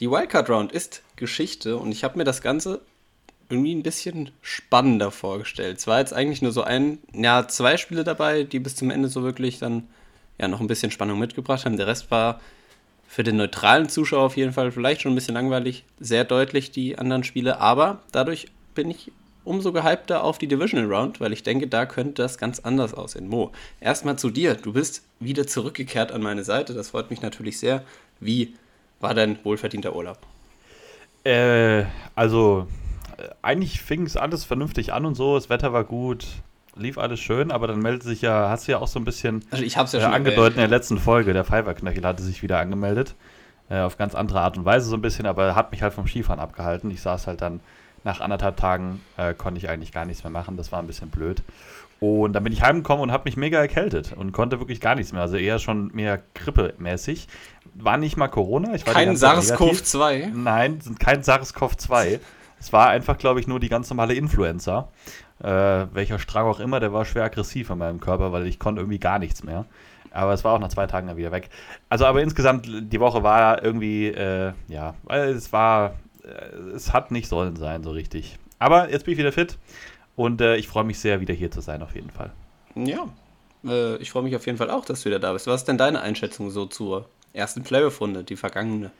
Die Wildcard Round ist Geschichte und ich habe mir das Ganze irgendwie ein bisschen spannender vorgestellt. Es war jetzt eigentlich nur so ein, ja, zwei Spiele dabei, die bis zum Ende so wirklich dann ja noch ein bisschen Spannung mitgebracht haben. Der Rest war für den neutralen Zuschauer auf jeden Fall vielleicht schon ein bisschen langweilig, sehr deutlich die anderen Spiele, aber dadurch bin ich umso gehypter auf die Divisional Round, weil ich denke, da könnte das ganz anders aussehen. Mo, erstmal zu dir. Du bist wieder zurückgekehrt an meine Seite. Das freut mich natürlich sehr. Wie war dein wohlverdienter Urlaub? Äh, also, eigentlich fing es alles vernünftig an und so. Das Wetter war gut, lief alles schön, aber dann meldet sich ja, hast du ja auch so ein bisschen also ich hab's ja äh, schon angedeutet in der letzten Folge. Der Fiverr-Knöchel hatte sich wieder angemeldet. Äh, auf ganz andere Art und Weise so ein bisschen, aber hat mich halt vom Skifahren abgehalten. Ich saß halt dann nach anderthalb Tagen äh, konnte ich eigentlich gar nichts mehr machen. Das war ein bisschen blöd. Und dann bin ich heimgekommen und habe mich mega erkältet und konnte wirklich gar nichts mehr. Also eher schon mehr grippemäßig. War nicht mal Corona. Ich war kein SARS-CoV-2? Nein, kein SARS-CoV-2. Es war einfach, glaube ich, nur die ganz normale Influenza. Äh, welcher Strang auch immer, der war schwer aggressiv in meinem Körper, weil ich konnte irgendwie gar nichts mehr. Aber es war auch nach zwei Tagen dann wieder weg. Also, aber insgesamt, die Woche war irgendwie, äh, ja, es war äh, es hat nicht sollen sein, so richtig. Aber jetzt bin ich wieder fit und äh, ich freue mich sehr, wieder hier zu sein, auf jeden Fall. Ja, äh, ich freue mich auf jeden Fall auch, dass du wieder da bist. Was ist denn deine Einschätzung so zur ersten Playoff-Runde, die vergangene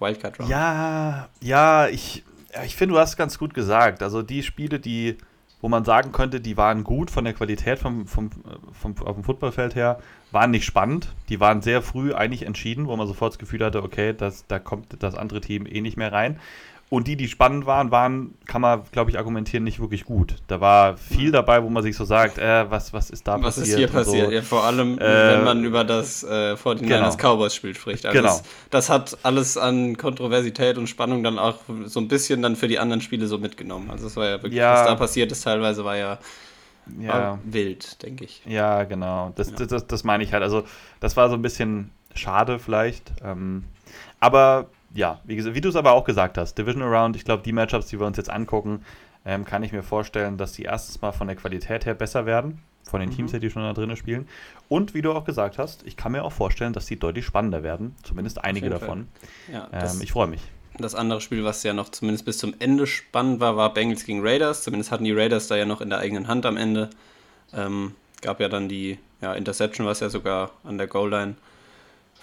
Wildcard-Round? Ja, ja, ich, ja, ich finde, du hast ganz gut gesagt. Also die Spiele, die, wo man sagen könnte, die waren gut von der Qualität vom, vom, vom, auf dem Footballfeld her, waren nicht spannend. Die waren sehr früh eigentlich entschieden, wo man sofort das Gefühl hatte, okay, das, da kommt das andere Team eh nicht mehr rein. Und die, die spannend waren, waren, kann man, glaube ich, argumentieren, nicht wirklich gut. Da war viel dabei, wo man sich so sagt, äh, was, was ist da was passiert? Was ist hier passiert? So. Ja, vor allem, äh, wenn man über das äh, 49ers genau. Cowboys-Spiel spricht. Also genau. Das, das, hat alles an Kontroversität und Spannung dann auch so ein bisschen dann für die anderen Spiele so mitgenommen. Also es war ja wirklich, ja. was da passiert ist, teilweise war ja, ja. Wild, denke ich. Ja, genau. Das, ja. Das, das, das, meine ich halt. Also das war so ein bisschen schade vielleicht. Ähm, aber ja, wie, wie du es aber auch gesagt hast, Division Around, ich glaube, die Matchups, die wir uns jetzt angucken, ähm, kann ich mir vorstellen, dass die erstens mal von der Qualität her besser werden, von den mhm. Teams, die schon da drinnen spielen. Und wie du auch gesagt hast, ich kann mir auch vorstellen, dass die deutlich spannender werden, zumindest einige davon. Ja, ähm, ich freue mich. Das andere Spiel, was ja noch zumindest bis zum Ende spannend war, war Bengals gegen Raiders. Zumindest hatten die Raiders da ja noch in der eigenen Hand am Ende. Ähm, gab ja dann die ja, Interception, was ja sogar an der Goal-Line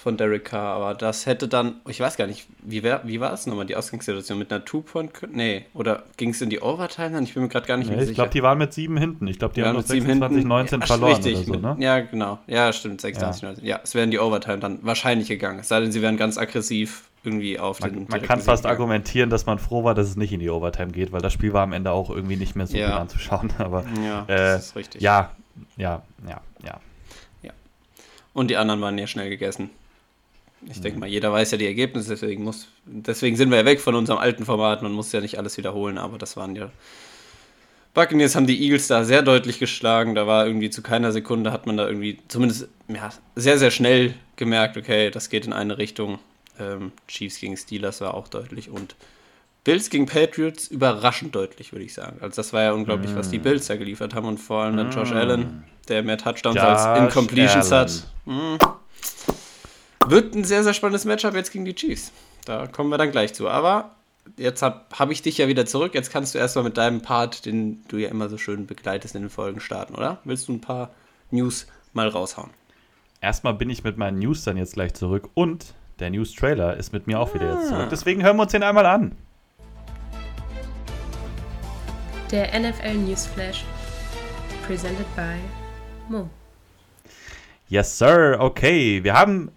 von Derek Carr, aber das hätte dann, ich weiß gar nicht, wie, wär, wie war es nochmal, die Ausgangssituation mit einer Two-Point? Nee, oder ging es in die Overtime dann? Ich bin mir gerade gar nicht nee, mehr sicher. Ich glaube, die waren mit sieben hinten. Ich glaube, die ja, haben noch 26, 19 ja, verloren richtig, so, ne? Ja, genau. Ja, stimmt, 26, ja. 19. Ja, es wäre in die Overtime dann wahrscheinlich gegangen. Es sei denn, sie wären ganz aggressiv irgendwie auf man, den. Man kann fast gegangen. argumentieren, dass man froh war, dass es nicht in die Overtime geht, weil das Spiel war am Ende auch irgendwie nicht mehr so ja. gut anzuschauen. Aber ja, äh, das ist richtig. Ja, ja, ja, ja. Ja. Und die anderen waren ja schnell gegessen. Ich denke mal, jeder weiß ja die Ergebnisse, deswegen, muss, deswegen sind wir ja weg von unserem alten Format. Man muss ja nicht alles wiederholen, aber das waren ja. Buccaneers haben die Eagles da sehr deutlich geschlagen. Da war irgendwie zu keiner Sekunde, hat man da irgendwie zumindest ja, sehr, sehr schnell gemerkt, okay, das geht in eine Richtung. Ähm, Chiefs gegen Steelers war auch deutlich und Bills gegen Patriots überraschend deutlich, würde ich sagen. Also das war ja unglaublich, mm. was die mm. Bills da geliefert haben und vor allem dann Josh mm. Allen, der mehr Touchdowns Josh als Incompletions Allen. hat. Mm. Wird ein sehr, sehr spannendes Matchup jetzt gegen die Chiefs. Da kommen wir dann gleich zu. Aber jetzt habe hab ich dich ja wieder zurück. Jetzt kannst du erstmal mit deinem Part, den du ja immer so schön begleitest, in den Folgen starten, oder? Willst du ein paar News mal raushauen? Erstmal bin ich mit meinen News dann jetzt gleich zurück und der News-Trailer ist mit mir auch wieder jetzt zurück. Ah. Deswegen hören wir uns den einmal an. Der NFL News Flash. Presented by Mo. Yes, sir. Okay, wir haben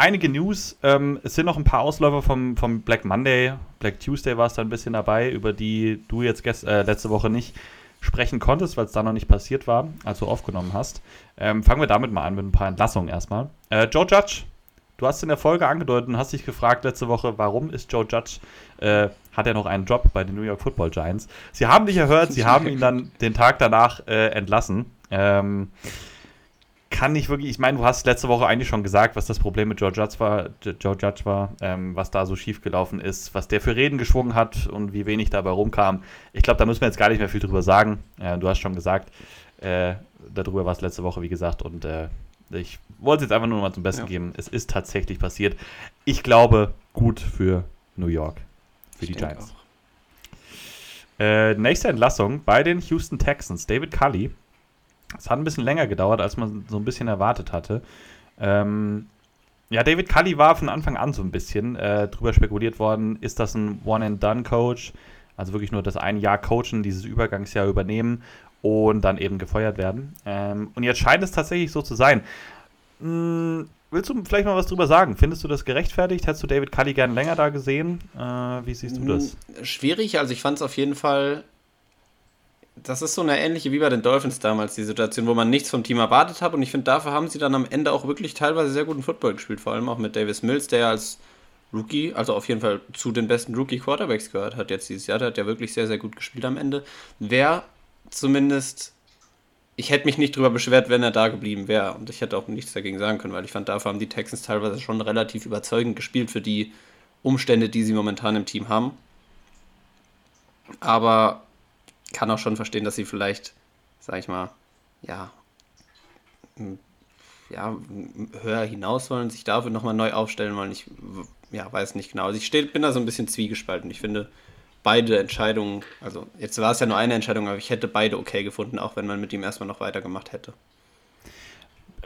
einige News. Ähm, es sind noch ein paar Ausläufer vom, vom Black Monday. Black Tuesday war es da ein bisschen dabei, über die du jetzt äh, letzte Woche nicht sprechen konntest, weil es da noch nicht passiert war, als du aufgenommen hast. Ähm, fangen wir damit mal an mit ein paar Entlassungen erstmal. Äh, Joe Judge, du hast in der Folge angedeutet und hast dich gefragt letzte Woche, warum ist Joe Judge, äh, hat er noch einen Job bei den New York Football Giants? Sie haben dich erhört, sie haben ihn dann den Tag danach äh, entlassen. Ähm, kann nicht wirklich, ich meine, du hast letzte Woche eigentlich schon gesagt, was das Problem mit Joe Judge war, Joe Judge war ähm, was da so schief gelaufen ist, was der für Reden geschwungen hat und wie wenig dabei rumkam. Ich glaube, da müssen wir jetzt gar nicht mehr viel drüber sagen. Äh, du hast schon gesagt, äh, darüber war es letzte Woche, wie gesagt, und äh, ich wollte es jetzt einfach nur mal zum Besten ja. geben. Es ist tatsächlich passiert. Ich glaube, gut für New York für ich die Giants. Äh, nächste Entlassung bei den Houston Texans. David Cully. Es hat ein bisschen länger gedauert, als man so ein bisschen erwartet hatte. Ähm, ja, David Cully war von Anfang an so ein bisschen äh, drüber spekuliert worden, ist das ein One-and-Done-Coach? Also wirklich nur das ein Jahr coachen, dieses Übergangsjahr übernehmen und dann eben gefeuert werden. Ähm, und jetzt scheint es tatsächlich so zu sein. Hm, willst du vielleicht mal was drüber sagen? Findest du das gerechtfertigt? Hättest du David Cully gern länger da gesehen? Äh, wie siehst du das? Hm, schwierig, also ich fand es auf jeden Fall. Das ist so eine ähnliche wie bei den Dolphins damals, die Situation, wo man nichts vom Team erwartet hat. Und ich finde, dafür haben sie dann am Ende auch wirklich teilweise sehr guten Football gespielt. Vor allem auch mit Davis Mills, der als Rookie, also auf jeden Fall zu den besten Rookie-Quarterbacks gehört hat jetzt dieses Jahr. Der hat ja wirklich sehr, sehr gut gespielt am Ende. Wer zumindest, ich hätte mich nicht drüber beschwert, wenn er da geblieben wäre. Und ich hätte auch nichts dagegen sagen können, weil ich fand, dafür haben die Texans teilweise schon relativ überzeugend gespielt für die Umstände, die sie momentan im Team haben. Aber kann auch schon verstehen, dass sie vielleicht, sag ich mal, ja, ja, höher hinaus wollen, sich dafür nochmal neu aufstellen wollen. Ich ja, weiß nicht genau. Also ich steh, bin da so ein bisschen zwiegespalten. Ich finde, beide Entscheidungen, also jetzt war es ja nur eine Entscheidung, aber ich hätte beide okay gefunden, auch wenn man mit ihm erstmal noch weitergemacht hätte.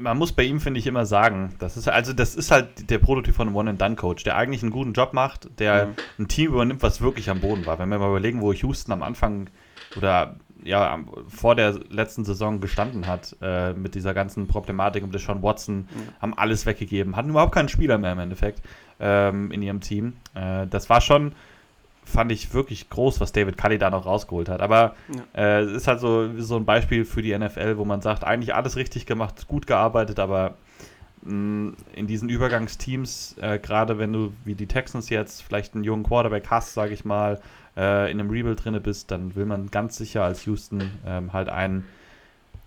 Man muss bei ihm, finde ich, immer sagen, das ist also das ist halt der Prototyp von einem One-and-Done-Coach, der eigentlich einen guten Job macht, der mhm. ein Team übernimmt, was wirklich am Boden war. Wenn wir mal überlegen, wo Houston am Anfang oder ja, vor der letzten Saison gestanden hat, äh, mit dieser ganzen Problematik um Deshaun Watson, mhm. haben alles weggegeben, hatten überhaupt keinen Spieler mehr im Endeffekt ähm, in ihrem Team. Äh, das war schon fand ich wirklich groß, was David Cully da noch rausgeholt hat. Aber ja. äh, es ist halt so, so ein Beispiel für die NFL, wo man sagt, eigentlich alles richtig gemacht, gut gearbeitet, aber mh, mm, in diesen Übergangsteams, äh, gerade wenn du wie die Texans jetzt vielleicht einen jungen Quarterback hast, sage ich mal, äh, in einem Rebuild drinne bist, dann will man ganz sicher als Houston ähm, halt einen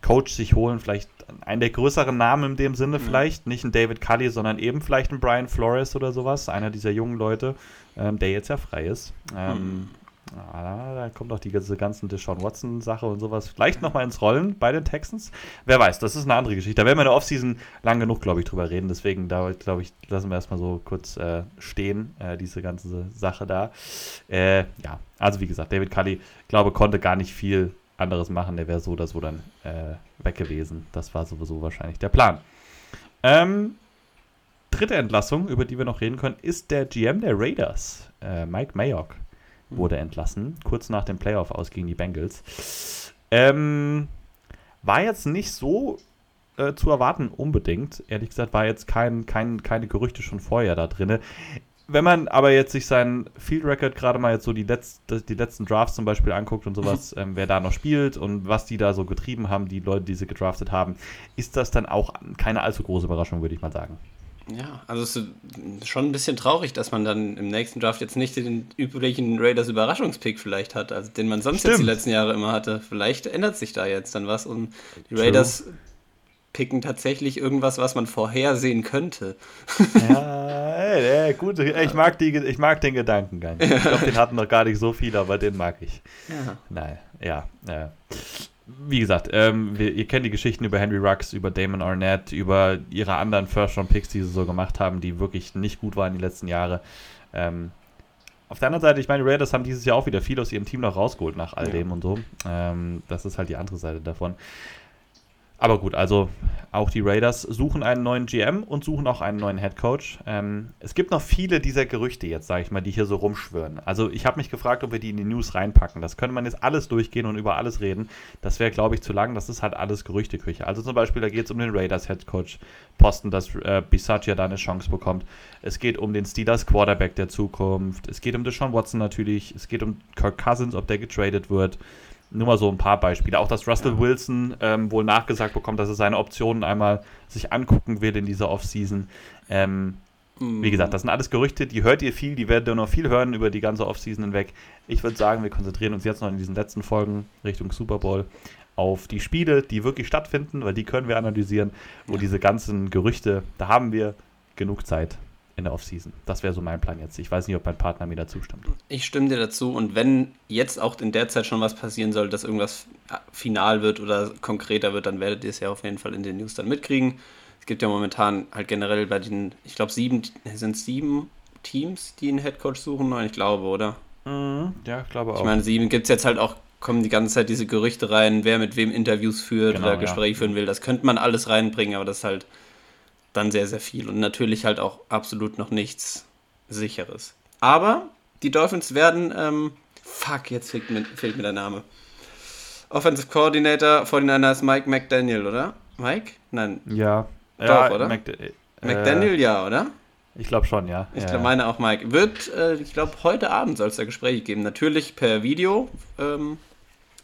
Coach sich holen, vielleicht einen der größeren Namen in dem Sinne, mhm. vielleicht, nicht ein David Cully, sondern eben vielleicht ein Brian Flores oder sowas, einer dieser jungen Leute, ähm, der jetzt ja frei ist. Ähm, mhm. Ah, da kommt auch die ganze ganzen Deshaun Watson-Sache und sowas vielleicht nochmal ins Rollen bei den Texans. Wer weiß, das ist eine andere Geschichte. Da werden wir in der Offseason lang genug, glaube ich, drüber reden. Deswegen, da glaube ich, lassen wir erstmal so kurz äh, stehen, äh, diese ganze Sache da. Äh, ja, also wie gesagt, David Cully, glaube konnte gar nicht viel anderes machen. Der wäre so oder so dann äh, weg gewesen. Das war sowieso wahrscheinlich der Plan. Ähm, dritte Entlassung, über die wir noch reden können, ist der GM der Raiders. Äh, Mike Mayock wurde mhm. entlassen, kurz nach dem Playoff aus gegen die Bengals. Ähm, war jetzt nicht so äh, zu erwarten, unbedingt. Ehrlich gesagt, war jetzt kein, kein, keine Gerüchte schon vorher da drin. Wenn man aber jetzt sich seinen Field Record gerade mal jetzt so die, Letz-, die letzten Drafts zum Beispiel anguckt und sowas, ähm, wer da noch spielt und was die da so getrieben haben, die Leute, die sie gedraftet haben, ist das dann auch keine allzu große Überraschung, würde ich mal sagen. Ja, also es ist schon ein bisschen traurig, dass man dann im nächsten Draft jetzt nicht den üblichen Raiders Überraschungspick vielleicht hat, also den man sonst Stimmt. jetzt die letzten Jahre immer hatte. Vielleicht ändert sich da jetzt dann was und die Raiders True. picken tatsächlich irgendwas, was man vorhersehen könnte. Ja, ey, ey, gut, ich mag, die, ich mag den Gedankengang. Ich glaube, den hatten noch gar nicht so viele, aber den mag ich. Ja. Nein, ja. ja wie gesagt, ähm, wir, ihr kennt die Geschichten über Henry Rux, über Damon Arnett, über ihre anderen First-Round-Picks, die sie so gemacht haben, die wirklich nicht gut waren die letzten Jahre. Ähm, auf der anderen Seite, ich meine, die Raiders haben dieses Jahr auch wieder viel aus ihrem Team noch rausgeholt nach all dem und so. Ähm, das ist halt die andere Seite davon. Aber gut, also auch die Raiders suchen einen neuen GM und suchen auch einen neuen Head Coach. Ähm, es gibt noch viele dieser Gerüchte jetzt, sage ich mal, die hier so rumschwören. Also ich habe mich gefragt, ob wir die in die News reinpacken. Das könnte man jetzt alles durchgehen und über alles reden. Das wäre, glaube ich, zu lang. Das ist halt alles Gerüchteküche. Also zum Beispiel, da geht es um den Raiders Head Coach Posten, dass äh, Bisaccia da eine Chance bekommt. Es geht um den Steelers Quarterback der Zukunft. Es geht um Deshaun Watson natürlich. Es geht um Kirk Cousins, ob der getradet wird. Nur mal so ein paar Beispiele. Auch dass Russell ja. Wilson ähm, wohl nachgesagt bekommt, dass er seine Optionen einmal sich angucken will in dieser Offseason. Ähm, mm. Wie gesagt, das sind alles Gerüchte, die hört ihr viel, die werdet ihr noch viel hören über die ganze Offseason hinweg. Ich würde sagen, wir konzentrieren uns jetzt noch in diesen letzten Folgen Richtung Super Bowl auf die Spiele, die wirklich stattfinden, weil die können wir analysieren. Und ja. diese ganzen Gerüchte, da haben wir genug Zeit in der Offseason. Das wäre so mein Plan jetzt. Ich weiß nicht, ob mein Partner mir dazu stimmt. Ich stimme dir dazu und wenn jetzt auch in der Zeit schon was passieren soll, dass irgendwas final wird oder konkreter wird, dann werdet ihr es ja auf jeden Fall in den News dann mitkriegen. Es gibt ja momentan halt generell bei den, ich glaube sieben, sind es sieben Teams, die einen Headcoach suchen? Nein, ich glaube, oder? Mhm, ja, ich glaube auch. Ich meine, sieben gibt es jetzt halt auch, kommen die ganze Zeit diese Gerüchte rein, wer mit wem Interviews führt Genau, oder ja. Gespräche führen will. Das könnte man alles reinbringen, aber das ist halt dann sehr, sehr viel. Und natürlich halt auch absolut noch nichts Sicheres. Aber die Dolphins werden, ähm, fuck, jetzt fehlt mir, fehlt mir der Name. Offensive Coordinator 49ers Mike McDaniel, oder? Mike? Nein, ja. Doch, ja, oder? Mc, äh, McDaniel ja, oder? Ich glaube schon, ja. Ich ja, glaub, meine auch Mike. Wird, äh, ich glaube, heute Abend soll es da Gespräche geben. Natürlich per Video, ähm,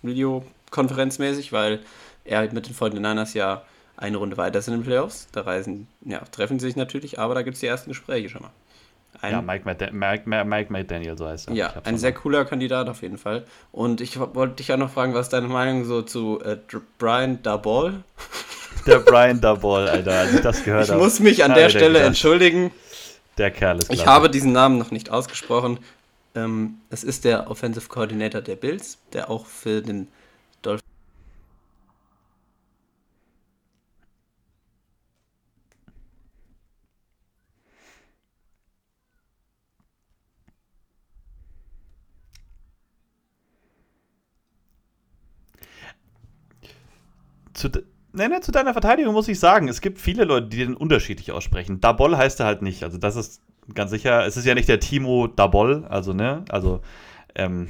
Videokonferenzmäßig, weil er halt mit den 49ers ja eine Runde weiter sind in den Playoffs. Da reisen, ja, treffen sie sich natürlich, aber da gibt es die ersten Gespräche schon mal. Ein, ja, Mike, Mc, Mike, Mike, McDaniel, so heißt er. ja, Ich ein sehr mal. cooler Kandidat auf jeden Fall. Und ich wollte dich auch noch fragen, was ist deine Meinung so zu äh, Brian Dabol? Der Brian Dabol, Alter, als ich das gehört Ich habe. muss mich an der Alter, Stelle entschuldigen. Der Kerl ist Ich klasse. habe diesen Namen noch nicht ausgesprochen. Ähm, es ist der Offensive Coordinator der Bills, der auch für den Dolphins. Zu, nee, nee, zu deiner Verteidigung muss ich sagen, es gibt viele Leute, die den unterschiedlich aussprechen. Dabol heißt er halt nicht. Also das ist ganz sicher, es ist ja nicht der Timo Dabol, also ne, also ähm,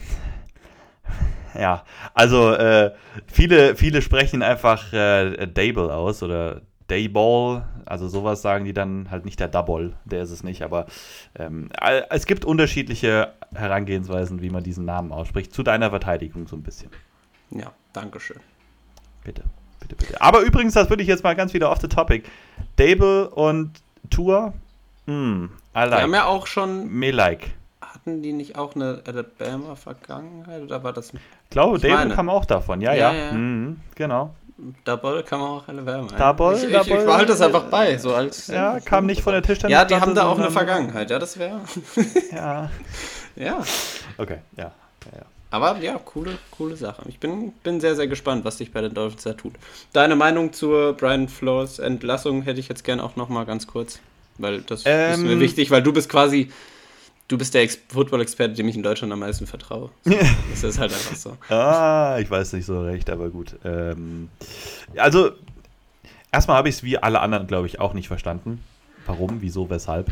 ja, also äh, viele, viele sprechen einfach äh, Dable aus oder Dayball, also sowas sagen die dann halt nicht der Double, der ist es nicht, aber ähm, es gibt unterschiedliche Herangehensweisen, wie man diesen Namen ausspricht. Zu deiner Verteidigung so ein bisschen. Ja, Dankeschön. Bitte, bitte, bitte. Aber übrigens, das würde ich jetzt mal ganz wieder off the topic. Dable und Tour, mm, I Wir haben like. ja auch schon. Me like. Hatten die nicht auch eine Alabama-Vergangenheit oder war das. Ich glaube, Ich Dable meine. kam auch davon. Ja, ja. Ja, ja. Mhm, genau. Double man auch Alabama. Double, ich, ich, Double. ich behalte das einfach bei, so als. Ja, kam nicht von der Tischtennis. Ja, die haben da auch eine Vergangenheit, ja, das wäre. Ja. Ja. Okay, ja. ja, ja. Aber ja, coole, coole Sache. Ich bin, bin sehr, sehr gespannt, was sich bei den Dolphins da tut. Deine Meinung zur Brian Flores Entlassung hätte ich jetzt gerne auch nochmal ganz kurz. Weil das ist Ähm. mir wichtig, weil du bist quasi, du bist der Ex Football-Experte, dem ich in Deutschland am meisten vertraue. So, das ist halt einfach so. Ah, ich weiß nicht so recht, aber gut. Ähm, also, erstmal habe ich es wie alle anderen, glaube ich, auch nicht verstanden. Warum, wieso, weshalb.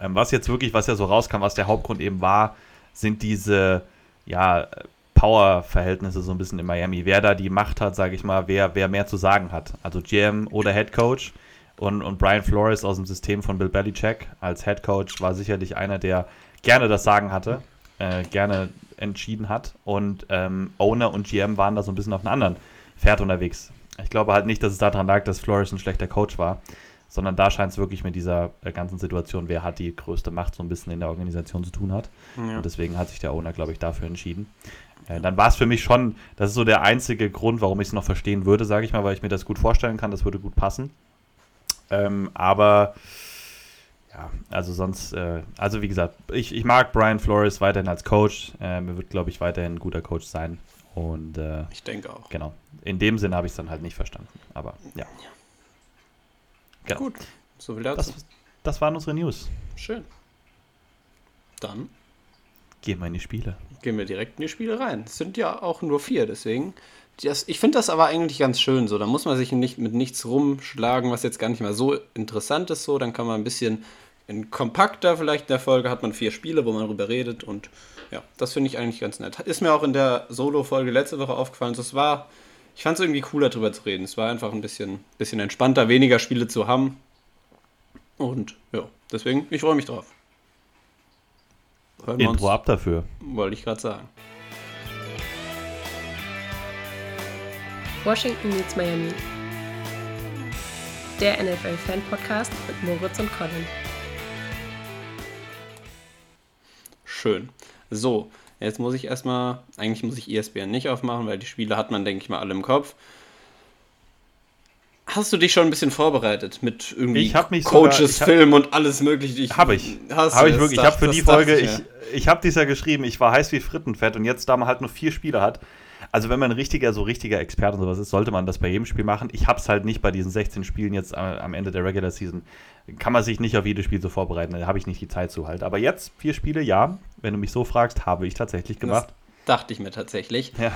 Ähm, was jetzt wirklich, was ja so rauskam, was der Hauptgrund eben war, sind diese, ja, Power-Verhältnisse so ein bisschen in Miami. Wer da die Macht hat, sage ich mal, wer, wer mehr zu sagen hat. Also GM oder Head Coach. Und, und Brian Flores aus dem System von Bill Belichick als Head Coach war sicherlich einer, der gerne das Sagen hatte, äh, gerne entschieden hat. Und ähm, Owner und GM waren da so ein bisschen auf einem anderen Pferd unterwegs. Ich glaube halt nicht, dass es daran lag, dass Flores ein schlechter Coach war, sondern da scheint es wirklich mit dieser äh, ganzen Situation, wer hat die größte Macht, so ein bisschen in der Organisation zu tun hat. Ja. Und deswegen hat sich der Owner, glaube ich, dafür entschieden. Äh, dann war es für mich schon, das ist so der einzige Grund, warum ich es noch verstehen würde, sage ich mal, weil ich mir das gut vorstellen kann, das würde gut passen. Ähm, aber ja, also sonst, äh, also wie gesagt, ich, ich mag Brian Flores weiterhin als Coach. Ähm, er wird, glaube ich, weiterhin ein guter Coach sein. Und äh, Ich denke auch. genau, in dem Sinne habe ich es dann halt nicht verstanden. Aber ja. Genau. Gut, so viel dazu. Das, das waren unsere News. Schön. Dann Gehen wir in die Spiele. gehen wir direkt in die Spiele rein. Es sind ja auch nur vier, deswegen. Das, ich finde das aber eigentlich ganz schön so. Da muss man sich nicht mit nichts rumschlagen, was jetzt gar nicht mal so interessant ist. So, dann kann man ein bisschen in kompakter vielleicht in der Folge hat man vier Spiele, wo man drüber redet und ja, das finde ich eigentlich ganz nett. Ist mir auch in der Solo-Folge letzte Woche aufgefallen. So, es war, ich fand es irgendwie cooler drüber zu reden. Es war einfach ein bisschen, bisschen entspannter, weniger Spiele zu haben. Und ja, deswegen, ich freue mich drauf. Hören Intro uns, ab dafür. wollte ich gerade sagen. Washington meets Miami. Der NFL-Fan-Podcast mit Moritz und Colin. Schön. So, jetzt muss ich erstmal, eigentlich muss ich ESPN nicht aufmachen, weil die Spiele hat man, denke ich mal, alle im Kopf. Hast du dich schon ein bisschen vorbereitet mit irgendwie sogar- Coaches, ich hab- Film und alles mögliche? Ich, Habe ich. Habe ich wirklich. Ich habe für die Folge, ich ich, mir. ich habe dies ja geschrieben, ich war heiß wie Frittenfett und jetzt, da man halt nur vier Spiele hat, also wenn man ein richtiger, so richtiger Experte und sowas ist, sollte man das bei jedem Spiel machen. Ich habe es halt nicht bei diesen 16 Spielen jetzt am, am Ende der Regular Season, kann man sich nicht auf jedes Spiel so vorbereiten. Da habe ich nicht die Zeit zu halt. Aber jetzt vier Spiele, ja. Wenn du mich so fragst, habe ich tatsächlich gemacht. Das dachte ich mir tatsächlich. Ja.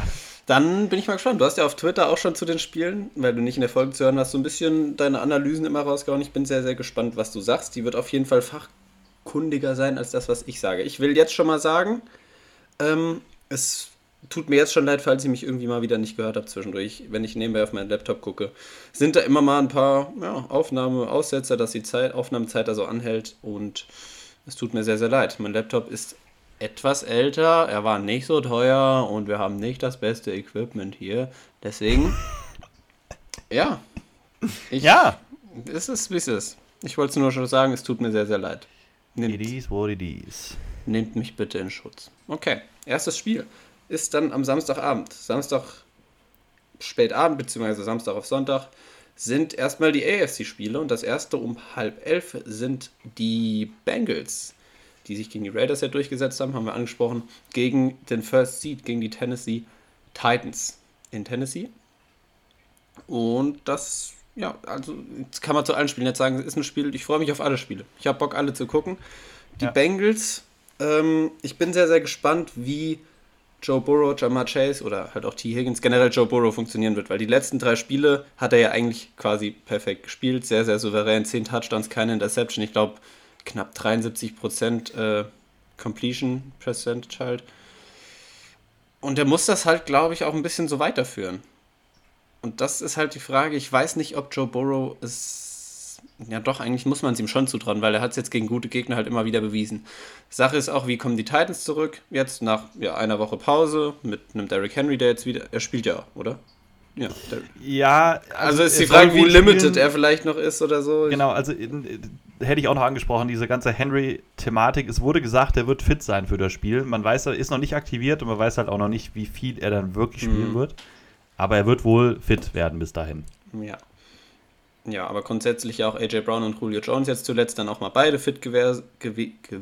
Dann bin ich mal gespannt. Du hast ja auf Twitter auch schon zu den Spielen, weil du nicht in der Folge zu hören hast, so ein bisschen deine Analysen immer rausgehauen. Ich bin sehr, sehr gespannt, was du sagst. Die wird auf jeden Fall fachkundiger sein als das, was ich sage. Ich will jetzt schon mal sagen, ähm, es tut mir jetzt schon leid, falls ich mich irgendwie mal wieder nicht gehört habe zwischendurch, wenn ich nebenbei auf meinen Laptop gucke. Sind da immer mal ein paar ja, Aufnahmeaussetzer, dass die Zeit, Aufnahmezeit da so anhält und es tut mir sehr, sehr leid. Mein Laptop ist etwas älter, er war nicht so teuer und wir haben nicht das beste Equipment hier. Deswegen, ja. Ich, Ja. Es ist, wie es ist. Ich wollte es nur schon sagen, es tut mir sehr, sehr leid. Nehmt, It is what it is. nehmt mich bitte in Schutz. Okay, erstes Spiel ist dann am Samstagabend. Samstag spätabend, beziehungsweise Samstag auf Sonntag, sind erstmal die AFC-Spiele und das erste um halb elf sind die Bengals, die sich gegen die Raiders ja durchgesetzt haben, haben wir angesprochen, gegen den First Seed, gegen die Tennessee Titans in Tennessee. Und das, ja, also jetzt kann man zu allen Spielen jetzt sagen, es ist ein Spiel, ich freue mich auf alle Spiele. Ich habe Bock, alle zu gucken. Die Ja. Bengals, ähm, ich bin sehr, sehr gespannt, wie Joe Burrow, Jamar Chase oder halt auch T. Higgins, generell Joe Burrow funktionieren wird, weil die letzten drei Spiele hat er ja eigentlich quasi perfekt gespielt, sehr, sehr souverän, 10 Touchdowns, keine Interception, ich glaube knapp 73% äh, Completion Percentage halt. Und er muss das halt, glaube ich, auch ein bisschen so weiterführen. Und das ist halt die Frage, ich weiß nicht, ob Joe Burrow es. Ja, doch, eigentlich muss man es ihm schon zutrauen, weil er hat es jetzt gegen gute Gegner halt immer wieder bewiesen. Sache ist auch, wie kommen die Titans zurück? Jetzt nach ja, einer Woche Pause mit einem Derrick Henry, der jetzt wieder. Er spielt ja, oder? Ja. Ja, also ist er die Frage, wie limited spielen. er vielleicht noch ist oder so. Genau, also in, in, hätte ich auch noch angesprochen, diese ganze Henry-Thematik. Es wurde gesagt, er wird fit sein für das Spiel. Man weiß, er ist noch nicht aktiviert und man weiß halt auch noch nicht, wie viel er dann wirklich spielen Mhm. wird. Aber er wird wohl fit werden bis dahin. Ja. Ja, aber grundsätzlich ja auch AJ Brown und Julio Jones jetzt zuletzt dann auch mal beide fit gewär, gewe, gew,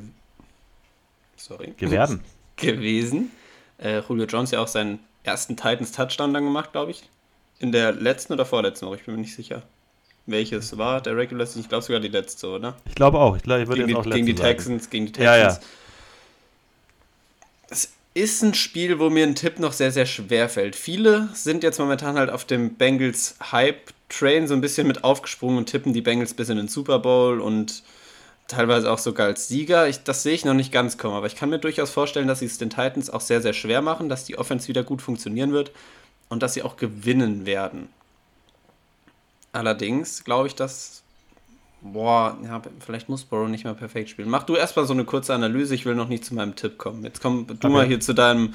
sorry. Gewerden. gewesen. Äh, Julio Jones ja auch seinen ersten Titans-Touchdown dann gemacht, glaube ich. In der letzten oder vorletzten Woche, ich bin mir nicht sicher. Welches war der Regular Season? Ich glaube sogar die letzte, oder? Ich glaube auch. Ich glaube, ich würde Gegen jetzt auch gegen die letzte sagen. Texans, gegen die Texans. Ja, ja. Es ist ein Spiel, wo mir ein Tipp noch sehr, sehr schwer fällt. Viele sind jetzt momentan halt auf dem Bengals Hype-Train so ein bisschen mit aufgesprungen und tippen die Bengals bis in den Super Bowl und teilweise auch sogar als Sieger. Ich, das sehe ich noch nicht ganz kommen, aber ich kann mir durchaus vorstellen, dass sie es den Titans auch sehr, sehr schwer machen, dass die Offense wieder gut funktionieren wird und dass sie auch gewinnen werden. Allerdings glaube ich, dass. Boah, ja, vielleicht muss Burrow nicht mehr perfekt spielen. Mach du erstmal so eine kurze Analyse, ich will noch nicht zu meinem Tipp kommen. Jetzt komm du Okay. mal hier zu deinem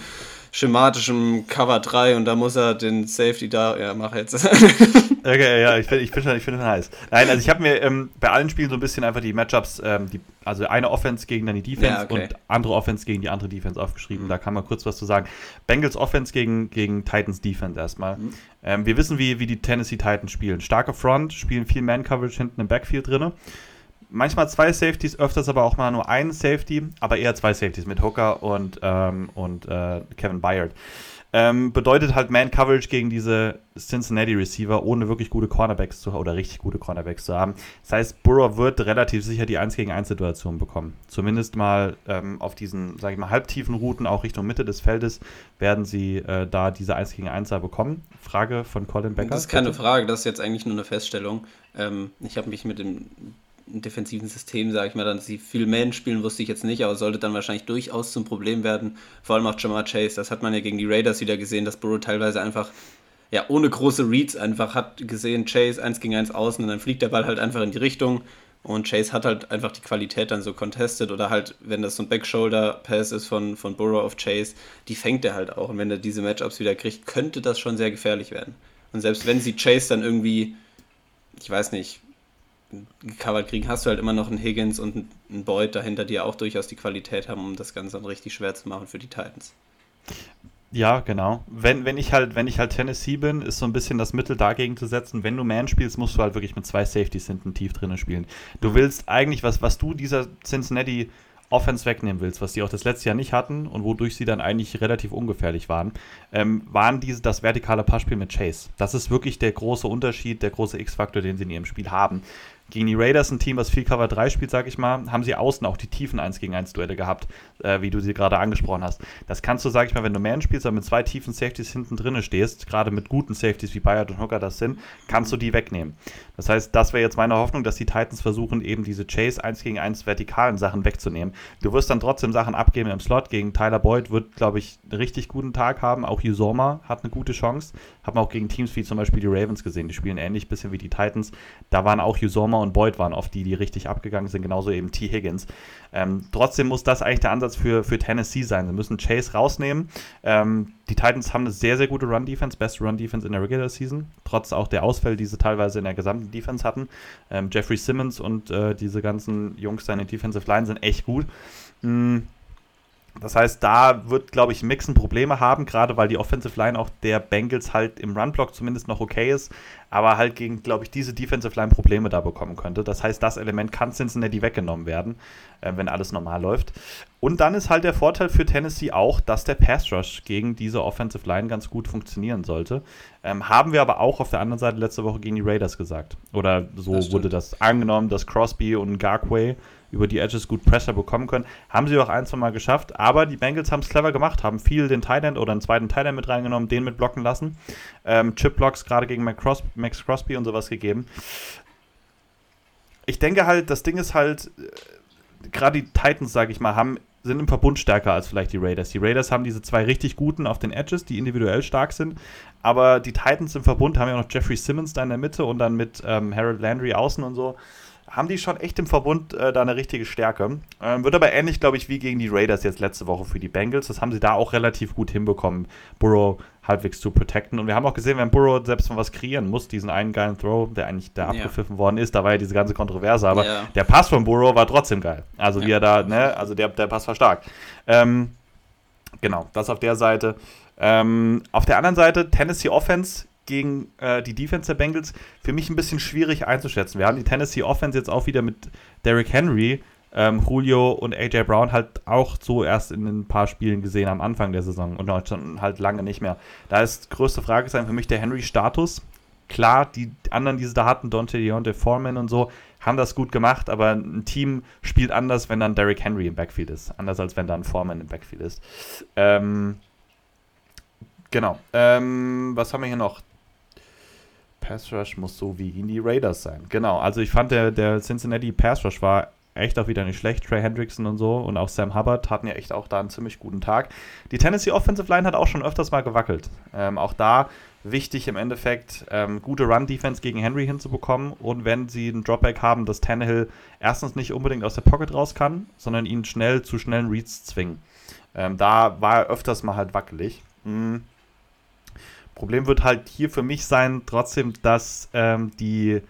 schematischen Cover 3 und da muss er den Safety da. Ja, mach jetzt. Okay, ja, ich finde ich find schon, ich find schon heiß. Nein, also ich habe mir ähm, bei allen Spielen so ein bisschen einfach die Matchups, ähm, die, also eine Offense gegen dann die Defense Ja, okay. und andere Offense gegen die andere Defense aufgeschrieben. Da kann man kurz was zu sagen. Bengals Offense gegen, gegen Titans Defense erstmal. Ähm, wir wissen, wie, wie die Tennessee Titans spielen. Starke Front, spielen viel Man-Coverage hinten im Backfield drin. Manchmal zwei Safeties, öfters aber auch mal nur einen Safety, aber eher zwei Safeties mit Hooker und, ähm, und äh, Kevin Byard. Ähm, bedeutet halt Man-Coverage gegen diese Cincinnati Receiver, ohne wirklich gute Cornerbacks zu oder richtig gute Cornerbacks zu haben. Das heißt, Burrow wird relativ sicher die 1 gegen 1 Situation bekommen. Zumindest mal ähm, auf diesen, sage ich mal, halbtiefen Routen, auch Richtung Mitte des Feldes, werden sie äh, da diese 1 gegen 1 bekommen. Frage von Colin Becker. Das ist keine. Frage, das ist jetzt eigentlich nur eine Feststellung. Ähm, ich habe mich mit dem defensiven System, sage ich mal, dass sie viel Man spielen, wusste ich jetzt nicht, aber sollte dann wahrscheinlich durchaus zum Problem werden. Vor allem auch Jamar Chase, das hat man ja gegen die Raiders wieder gesehen, dass Burrow teilweise einfach, ja, ohne große Reads einfach hat gesehen, Chase eins gegen eins außen und dann fliegt der Ball halt einfach in die Richtung. Und Chase hat halt einfach die Qualität dann so contested oder halt, wenn das so ein Backshoulder-Pass ist von, von Burrow auf Chase, die fängt er halt auch. Und wenn er diese Matchups wieder kriegt, könnte das schon sehr gefährlich werden. Und selbst wenn sie Chase dann irgendwie, ich weiß nicht, gecovert kriegen, hast du halt immer noch einen Higgins und einen Boyd dahinter, die ja auch durchaus die Qualität haben, um das Ganze dann richtig schwer zu machen für die Titans. Ja, genau. Wenn, wenn ich halt, wenn ich halt Tennessee bin, ist so ein bisschen das Mittel dagegen zu setzen. Wenn du Man spielst, musst du halt wirklich mit zwei Safeties hinten tief drinnen spielen. Du willst eigentlich, was, was du dieser Cincinnati Offense wegnehmen willst, was die auch das letzte Jahr nicht hatten und wodurch sie dann eigentlich relativ ungefährlich waren, ähm, waren diese, das vertikale Passspiel mit Chase. Das ist wirklich der große Unterschied, der große X-Faktor, den sie in ihrem Spiel haben. Gegen die Raiders, ein Team, was viel Cover 3 spielt, sag ich mal, haben sie außen auch die tiefen 1 gegen 1 Duelle gehabt, äh, wie du sie gerade angesprochen hast. Das kannst du, sag ich mal, wenn du Man spielst, aber mit zwei tiefen Safeties hinten drinne stehst, gerade mit guten Safeties wie Bayard und Hooker das sind, kannst du die wegnehmen. Das heißt, das wäre jetzt meine Hoffnung, dass die Titans versuchen, eben diese Chase 1 gegen 1 vertikalen Sachen wegzunehmen. Du wirst dann trotzdem Sachen abgeben im Slot. Gegen Tyler Boyd wird, glaube ich, einen richtig guten Tag haben. Auch Usoma hat eine gute Chance. Haben auch gegen Teams wie zum Beispiel die Ravens gesehen. Die spielen ähnlich bisschen wie die Titans. Da waren auch Usoma und Boyd waren oft die, die richtig abgegangen sind. Genauso eben T. Higgins. Ähm, trotzdem muss das eigentlich der Ansatz für, für Tennessee sein. Sie müssen Chase rausnehmen. Ähm, die Titans haben eine sehr, sehr gute Run-Defense, beste Run-Defense in der Regular Season, trotz auch der Ausfälle, die sie teilweise in der gesamten Defense hatten. Ähm, Jeffrey Simmons und äh, diese ganzen Jungs seine Defensive Line sind echt gut. Mhm. Das heißt, da wird, glaube ich, Mixen Probleme haben, gerade weil die Offensive Line auch der Bengals halt im Run-Block zumindest noch okay ist, aber halt gegen, glaube ich, diese Defensive Line Probleme da bekommen könnte. Das heißt, das Element kann Cincinnati weggenommen werden, äh, wenn alles normal läuft. Und dann ist halt der Vorteil für Tennessee auch, dass der Pass Rush gegen diese Offensive Line ganz gut funktionieren sollte. Ähm, haben wir aber auch auf der anderen Seite letzte Woche gegen die Raiders gesagt. Oder so das wurde das angenommen, dass Crosby und Garquay über die Edges gut Pressure bekommen können. Haben sie auch ein, zwei Mal geschafft, aber die Bengals haben es clever gemacht, haben viel den Thailand oder einen zweiten Thailand mit reingenommen, den mit blocken lassen. Ähm, Chip-Blocks gerade gegen Max Crosby, Max Crosby und sowas gegeben. Ich denke halt, das Ding ist halt, äh, gerade die Titans, sage ich mal, haben sind im Verbund stärker als vielleicht die Raiders. Die Raiders haben diese zwei richtig guten auf den Edges, die individuell stark sind, aber die Titans im Verbund haben ja noch Jeffrey Simmons da in der Mitte und dann mit ähm, Harold Landry außen und so haben die schon echt im Verbund äh, da eine richtige Stärke. Ähm, wird aber ähnlich, glaube ich, wie gegen die Raiders jetzt letzte Woche für die Bengals. Das haben sie da auch relativ gut hinbekommen, Burrow halbwegs zu protecten. Und wir haben auch gesehen, wenn Burrow selbst mal was kreieren muss, diesen einen geilen Throw, der eigentlich da ja. abgepfiffen worden ist, da war ja diese ganze Kontroverse, aber ja. der Pass von Burrow war trotzdem geil. Also ja. wie er da, ne, also der, der Pass war stark. Ähm, genau, das auf der Seite. Ähm, auf der anderen Seite, Tennessee Offense gegen äh, die Defense der Bengals für mich ein bisschen schwierig einzuschätzen. Wir haben die Tennessee Offense jetzt auch wieder mit Derrick Henry, ähm, Julio und AJ Brown halt auch so erst in ein paar Spielen gesehen am Anfang der Saison und halt lange nicht mehr. Da ist größte Frage sein für mich der Henry-Status. Klar, die anderen, die sie da hatten, Dante Deontay Foreman und so, haben das gut gemacht, aber ein Team spielt anders, wenn dann Derrick Henry im Backfield ist. Anders als wenn dann Foreman im Backfield ist. Ähm, genau. Ähm, was haben wir hier noch? Pass Rush muss so wie in die Raiders sein. Genau, also ich fand, der, der Cincinnati Pass Rush war echt auch wieder nicht schlecht. Trey Hendrickson und so und auch Sam Hubbard hatten ja echt auch da einen ziemlich guten Tag. Die Tennessee Offensive Line hat auch schon öfters mal gewackelt. Ähm, auch da wichtig im Endeffekt, ähm, gute Run-Defense gegen Henry hinzubekommen und wenn sie einen Dropback haben, dass Tannehill erstens nicht unbedingt aus der Pocket raus kann, sondern ihn schnell zu schnellen Reads zwingen. Ähm, da war er öfters mal halt wackelig. Mhm. Problem wird halt hier für mich sein, trotzdem, dass ähm, die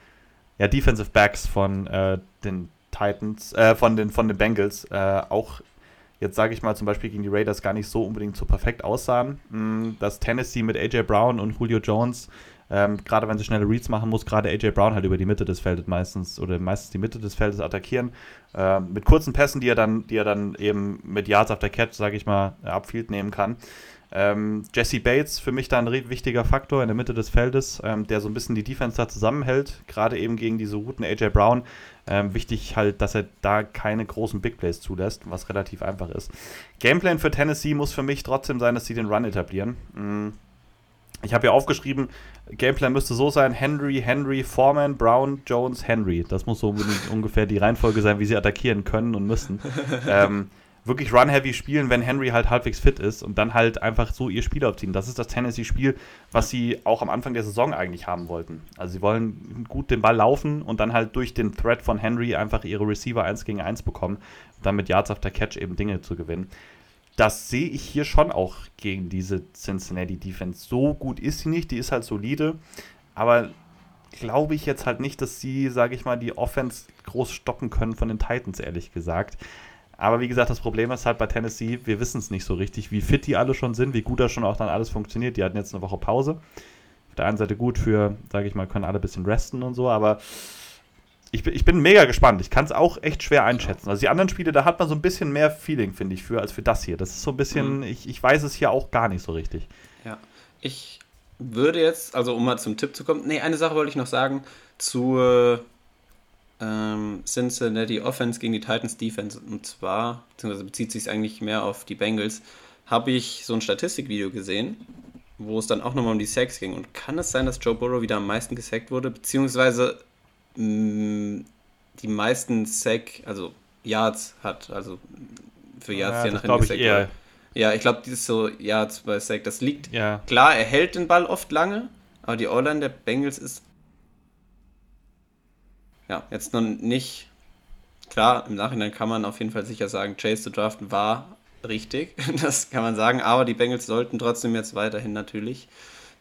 ja, Defensive Backs von äh, den Titans, äh, von den, von den Bengals äh, auch jetzt sage ich mal zum Beispiel gegen die Raiders gar nicht so unbedingt so perfekt aussahen. Mm, dass Tennessee mit AJ Brown und Julio Jones, ähm, gerade wenn sie schnelle Reads machen muss, gerade AJ Brown halt über die Mitte des Feldes meistens oder meistens die Mitte des Feldes attackieren. Äh, mit kurzen Pässen, die er dann, die er dann eben mit Yards auf der Catch, sage ich mal, Upfield nehmen kann. Ähm, Jesse Bates für mich da ein wichtiger Faktor in der Mitte des Feldes, ähm, der so ein bisschen die Defense da zusammenhält, gerade eben gegen diese Routen AJ Brown. Ähm, wichtig halt, dass er da keine großen Big Plays zulässt, was relativ einfach ist. Gameplan für Tennessee muss für mich trotzdem sein, dass sie den Run etablieren. Mm. Ich habe hier aufgeschrieben, Gameplan müsste so sein: Henry, Henry, Foreman, Brown, Jones, Henry. Das muss so ungefähr die Reihenfolge sein, wie sie attackieren können und müssen. ähm, wirklich run-heavy spielen, wenn Henry halt halbwegs fit ist und dann halt einfach so ihr Spiel aufziehen. Das ist das Tennessee-Spiel, was sie auch am Anfang der Saison eigentlich haben wollten. Also sie wollen gut den Ball laufen und dann halt durch den Threat von Henry einfach ihre Receiver 1 gegen 1 bekommen, dann mit Yards after Catch eben Dinge zu gewinnen. Das sehe ich hier schon auch gegen diese Cincinnati Defense. So gut ist sie nicht, die ist halt solide, aber glaube ich jetzt halt nicht, dass sie, sage ich mal, die Offense groß stoppen können von den Titans, ehrlich gesagt. Aber wie gesagt, das Problem ist halt bei Tennessee, wir wissen es nicht so richtig, wie fit die alle schon sind, wie gut da schon auch dann alles funktioniert. Die hatten jetzt eine Woche Pause. Auf der einen Seite gut für, sage ich mal, können alle ein bisschen resten und so, aber ich, ich bin mega gespannt. Ich kann es auch echt schwer einschätzen. Also die anderen Spiele, da hat man so ein bisschen mehr Feeling, finde ich, für als für das hier. Das ist so ein bisschen, mhm. ich, ich weiß es hier auch gar nicht so richtig. Ja, ich würde jetzt, also um mal zum Tipp zu kommen, nee, eine Sache wollte ich noch sagen, zur ähm, Cincinnati Offense gegen die Titans Defense. Und zwar, beziehungsweise bezieht sich eigentlich mehr auf die Bengals, habe ich so ein Statistikvideo gesehen, wo es dann auch nochmal um die Sacks ging. Und kann es sein, dass Joe Burrow wieder am meisten gesackt wurde? Beziehungsweise mh, die meisten Sack, also Yards hat, also für Yards, Ja, die er nachher gesackt wurde. Ja, ich glaube, dieses so Yards bei Sack, das liegt Ja. Klar, er hält den Ball oft lange, aber die O-Line der Bengals ist. Ja, jetzt noch nicht. Klar, im Nachhinein kann man auf jeden Fall sicher sagen, Chase zu draften war richtig. Das kann man sagen, aber die Bengals sollten trotzdem jetzt weiterhin natürlich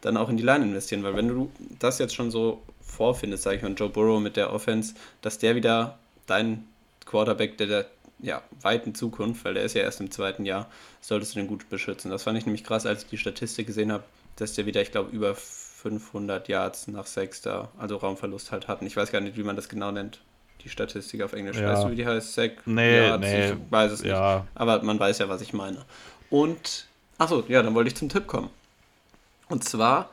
dann auch in die Line investieren, weil wenn du das jetzt schon so vorfindest, sage ich mal, Joe Burrow mit der Offense, dass der wieder dein Quarterback der, der ja, weiten Zukunft, weil der ist ja erst im zweiten Jahr, solltest du den gut beschützen. Das fand ich nämlich krass, als ich die Statistik gesehen habe, dass der wieder, ich glaube, über 500 Yards nach Sechster, also Raumverlust halt hatten. Ich weiß gar nicht, wie man das genau nennt, die Statistik auf Englisch. Ja. Weißt du, wie die heißt? Sack? Nee, Yards? nee. Ich weiß es nicht. Ja, Aber man weiß ja, was ich meine. Und, achso, ja, dann wollte ich zum Tipp kommen. Und zwar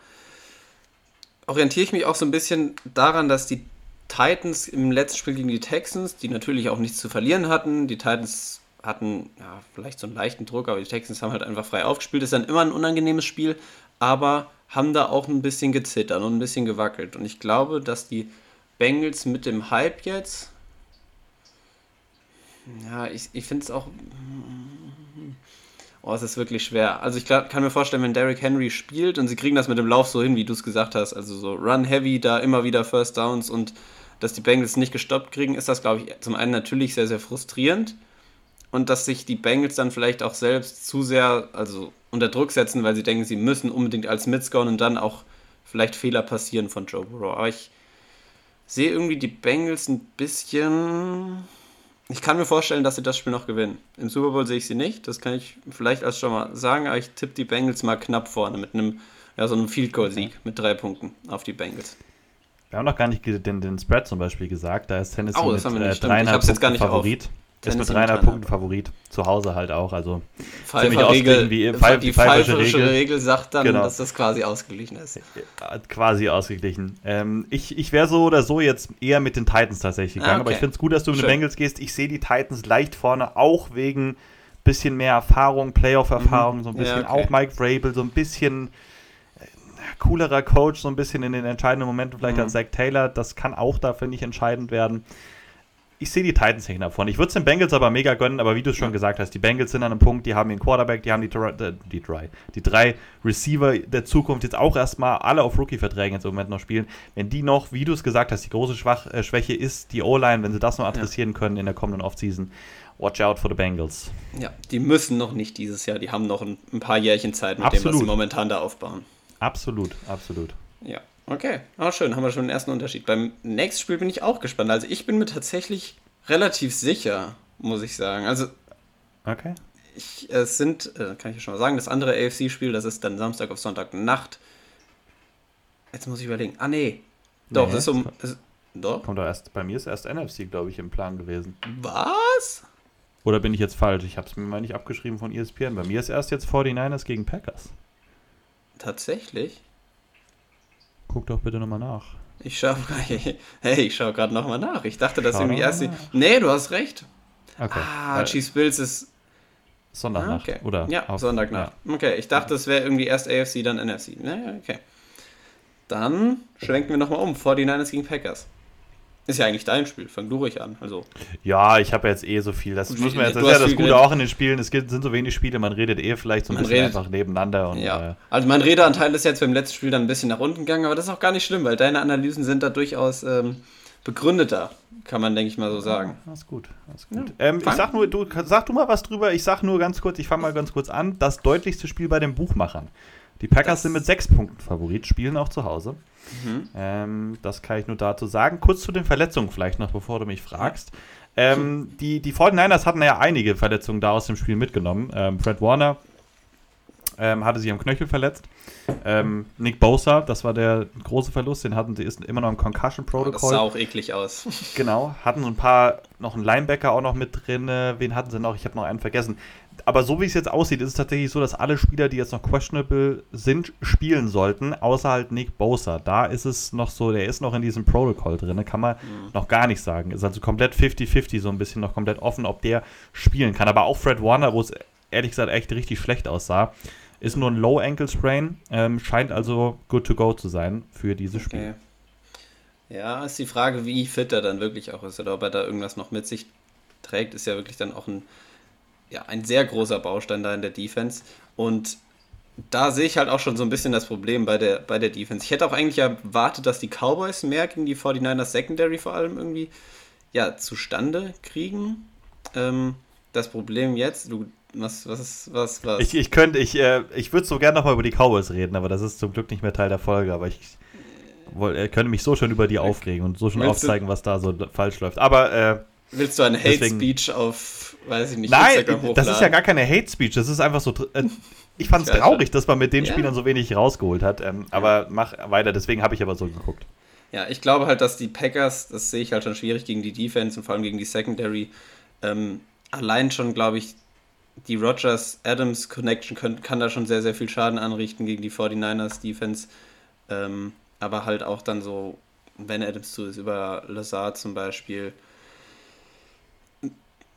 orientiere ich mich auch so ein bisschen daran, dass die Titans im letzten Spiel gegen die Texans, die natürlich auch nichts zu verlieren hatten, die Titans hatten ja vielleicht so einen leichten Druck, aber die Texans haben halt einfach frei aufgespielt. Ist dann immer ein unangenehmes Spiel, aber haben da auch ein bisschen gezittert und ein bisschen gewackelt. Und ich glaube, dass die Bengals mit dem Hype jetzt, ja, ich, ich finde es auch, Oh, es ist wirklich schwer. Also ich kann mir vorstellen, wenn Derrick Henry spielt und sie kriegen das mit dem Lauf so hin, wie du es gesagt hast, also so Run Heavy, da immer wieder First Downs und dass die Bengals nicht gestoppt kriegen, ist das, glaube ich, zum einen natürlich sehr, sehr frustrierend und dass sich die Bengals dann vielleicht auch selbst zu sehr, also unter Druck setzen, weil sie denken, sie müssen unbedingt als mitscoren und dann auch vielleicht Fehler passieren von Joe Burrow. Aber ich sehe irgendwie die Bengals ein bisschen ich kann mir vorstellen, dass sie das Spiel noch gewinnen. Im Super Bowl sehe ich sie nicht, das kann ich vielleicht erst schon mal sagen, aber ich tippe die Bengals mal knapp vorne mit einem, ja, so einem Field Goal Sieg mit drei Punkten auf die Bengals. wir haben noch gar nicht den, den Spread zum Beispiel gesagt. Da ist Tennessee Oh, das mit haben wir äh, nicht, stimmt. Ich dreieinhalb hab's jetzt gar Punkten nicht auf. Favorit. Ist mit Tennessee mit dreieinhalb dreieinhalb. Punkten Favorit. Zu Hause halt auch. Also ausgeglichen wie Pfeif- die die pfeiferische pfeiferische Regel. Regel. sagt dann, Genau. dass das quasi ausgeglichen ist. Hat quasi ausgeglichen. Ähm, ich ich wäre so oder so jetzt eher mit den Titans tatsächlich gegangen, Ah, aber okay. ich finde es gut, dass du mit den. Bengals gehst. Ich sehe die Titans leicht vorne, auch wegen bisschen mehr Erfahrung, Playoff-Erfahrung, so ein Mhm. Ja, bisschen okay. auch Mike Vrabel, so ein bisschen äh, coolerer Coach, so ein bisschen in den entscheidenden Momenten vielleicht Mhm. als Zach Taylor. Das kann auch da, finde ich, entscheidend werden. Ich sehe die Titans nicht davon. Ich würde es den Bengals aber mega gönnen, aber wie du es schon Ja. gesagt hast, die Bengals sind an einem Punkt, die haben den Quarterback, die haben die, drei- äh, die, drei, die drei Receiver der Zukunft jetzt auch erstmal alle auf Rookie-Verträgen jetzt im Moment noch spielen. Wenn die noch, wie du es gesagt hast, die große Schwach äh, Schwäche ist die O-Line, wenn sie das noch adressieren können in der kommenden Offseason, watch out for the Bengals. Ja, die müssen noch nicht dieses Jahr, die haben noch ein, ein paar Jährchen Zeit mit dem, was Absolut. sie momentan da aufbauen. Absolut, absolut. Ja, okay. Ah, schön, haben wir schon den ersten Unterschied. Beim nächsten Spiel bin ich auch gespannt. Also ich bin mir tatsächlich relativ sicher, muss ich sagen. Also Okay. ich, es sind, äh, kann ich ja schon mal sagen, das andere AFC-Spiel, das ist dann Samstag auf Sonntag Nacht. Jetzt muss ich überlegen. Ah, nee. Doch, Nee. das ist um. Es, doch? Kommt doch erst, bei mir ist erst NFC, glaube ich, im Plan gewesen. Was? Oder bin ich jetzt falsch? Ich habe es mir mal nicht abgeschrieben von ESPN. Bei mir ist erst jetzt 49ers gegen Packers. Tatsächlich? Guck doch bitte nochmal nach. Ich schau, hey, ich schau gerade nochmal nach. Ich dachte, dass irgendwie erst Nee, du hast recht. Okay. Ah, Äh, Chiefs Bills ist. Sonntagnacht, Ah, okay. oder? Ja, auf- Sonntagnacht. Okay, ich dachte, es wäre irgendwie erst AFC, dann NFC. Naja, okay. Dann schwenken wir nochmal um. 49ers gegen Packers. Ist ja eigentlich dein Spiel. Fang du ruhig an. Also, Ja, ich habe jetzt eh so viel. Das, Gut, muss man jetzt, das ist ja das Gute auch in den Spielen. Es gibt, sind so wenig Spiele, man redet eh vielleicht so ein Man bisschen redet. einfach nebeneinander. Und, ja. äh, Also, mein Redeanteil ist jetzt beim letzten Spiel dann ein bisschen nach unten gegangen, aber das ist auch gar nicht schlimm, weil deine Analysen sind da durchaus ähm, begründeter, kann man, denke ich mal so sagen. Das ist gut. Das ist Ja, gut. ähm, ich sag nur, du sag du mal was drüber. Ich sag nur ganz kurz, ich fange mal ganz kurz an. Das deutlichste Spiel bei den Buchmachern. Die Packers Das- sind mit sechs Punkten Favorit, spielen auch zu Hause. Mhm. Ähm, das kann ich nur dazu sagen. Kurz zu den Verletzungen vielleicht noch, bevor du mich fragst. Ähm, die, die 49ers hatten ja einige Verletzungen da aus dem Spiel mitgenommen. Ähm, Fred Warner ähm, hatte sich am Knöchel verletzt. Ähm, Nick Bosa, das war der große Verlust, den hatten sie, ist immer noch im Concussion Protocol. das sah auch eklig aus. Genau, hatten so ein paar, noch einen Linebacker auch noch mit drin. Wen hatten sie noch? Ich habe noch einen vergessen. Aber so wie es jetzt aussieht, ist es tatsächlich so, dass alle Spieler, die jetzt noch questionable sind, spielen sollten, außer halt Nick Bosa. Da ist es noch so, der ist noch in diesem Protocol drin, kann man mhm. noch gar nicht sagen. Ist also komplett 50-50, so ein bisschen noch komplett offen, ob der spielen kann. Aber auch Fred Warner, wo es ehrlich gesagt echt richtig schlecht aussah, ist nur ein Low Ankle Sprain, ähm, scheint also good to go zu sein für dieses Spiel. Okay. Ja, ist die Frage, wie fit er dann wirklich auch ist oder ob er da irgendwas noch mit sich trägt, ist ja wirklich dann auch ein, ja, ein sehr großer Baustein da in der Defense. Und da sehe ich halt auch schon so ein bisschen das Problem bei der, bei der Defense. Ich hätte auch eigentlich erwartet, dass die Cowboys mehr gegen die 49ers Secondary vor allem irgendwie ja, zustande kriegen. Ähm, das Problem jetzt, du, was, was ist, was, was? Ich, ich könnte, ich, äh, ich würde so gerne nochmal über die Cowboys reden, aber das ist zum Glück nicht mehr Teil der Folge, aber ich er könnte mich so schon über die aufregen und so schon Willst aufzeigen, was da so falsch läuft. Aber äh, Willst du eine Hate deswegen, Speech auf, weiß ich nicht, Nein, Instagram hochladen? das ist ja gar keine Hate Speech. Das ist einfach so. Äh, ich fand es traurig, dass man mit den ja. Spielern so wenig rausgeholt hat. Ähm. Aber mach weiter. Deswegen habe ich aber so geguckt. Ja, ich glaube halt, dass die Packers, das sehe ich halt schon schwierig gegen die Defense und vor allem gegen die Secondary. Ähm, allein schon, glaube ich, die Rogers-Adams-Connection kann da schon sehr, sehr viel Schaden anrichten gegen die 49ers Defense. Ähm, aber halt auch dann so, wenn Adams zu ist, über Lazard zum Beispiel,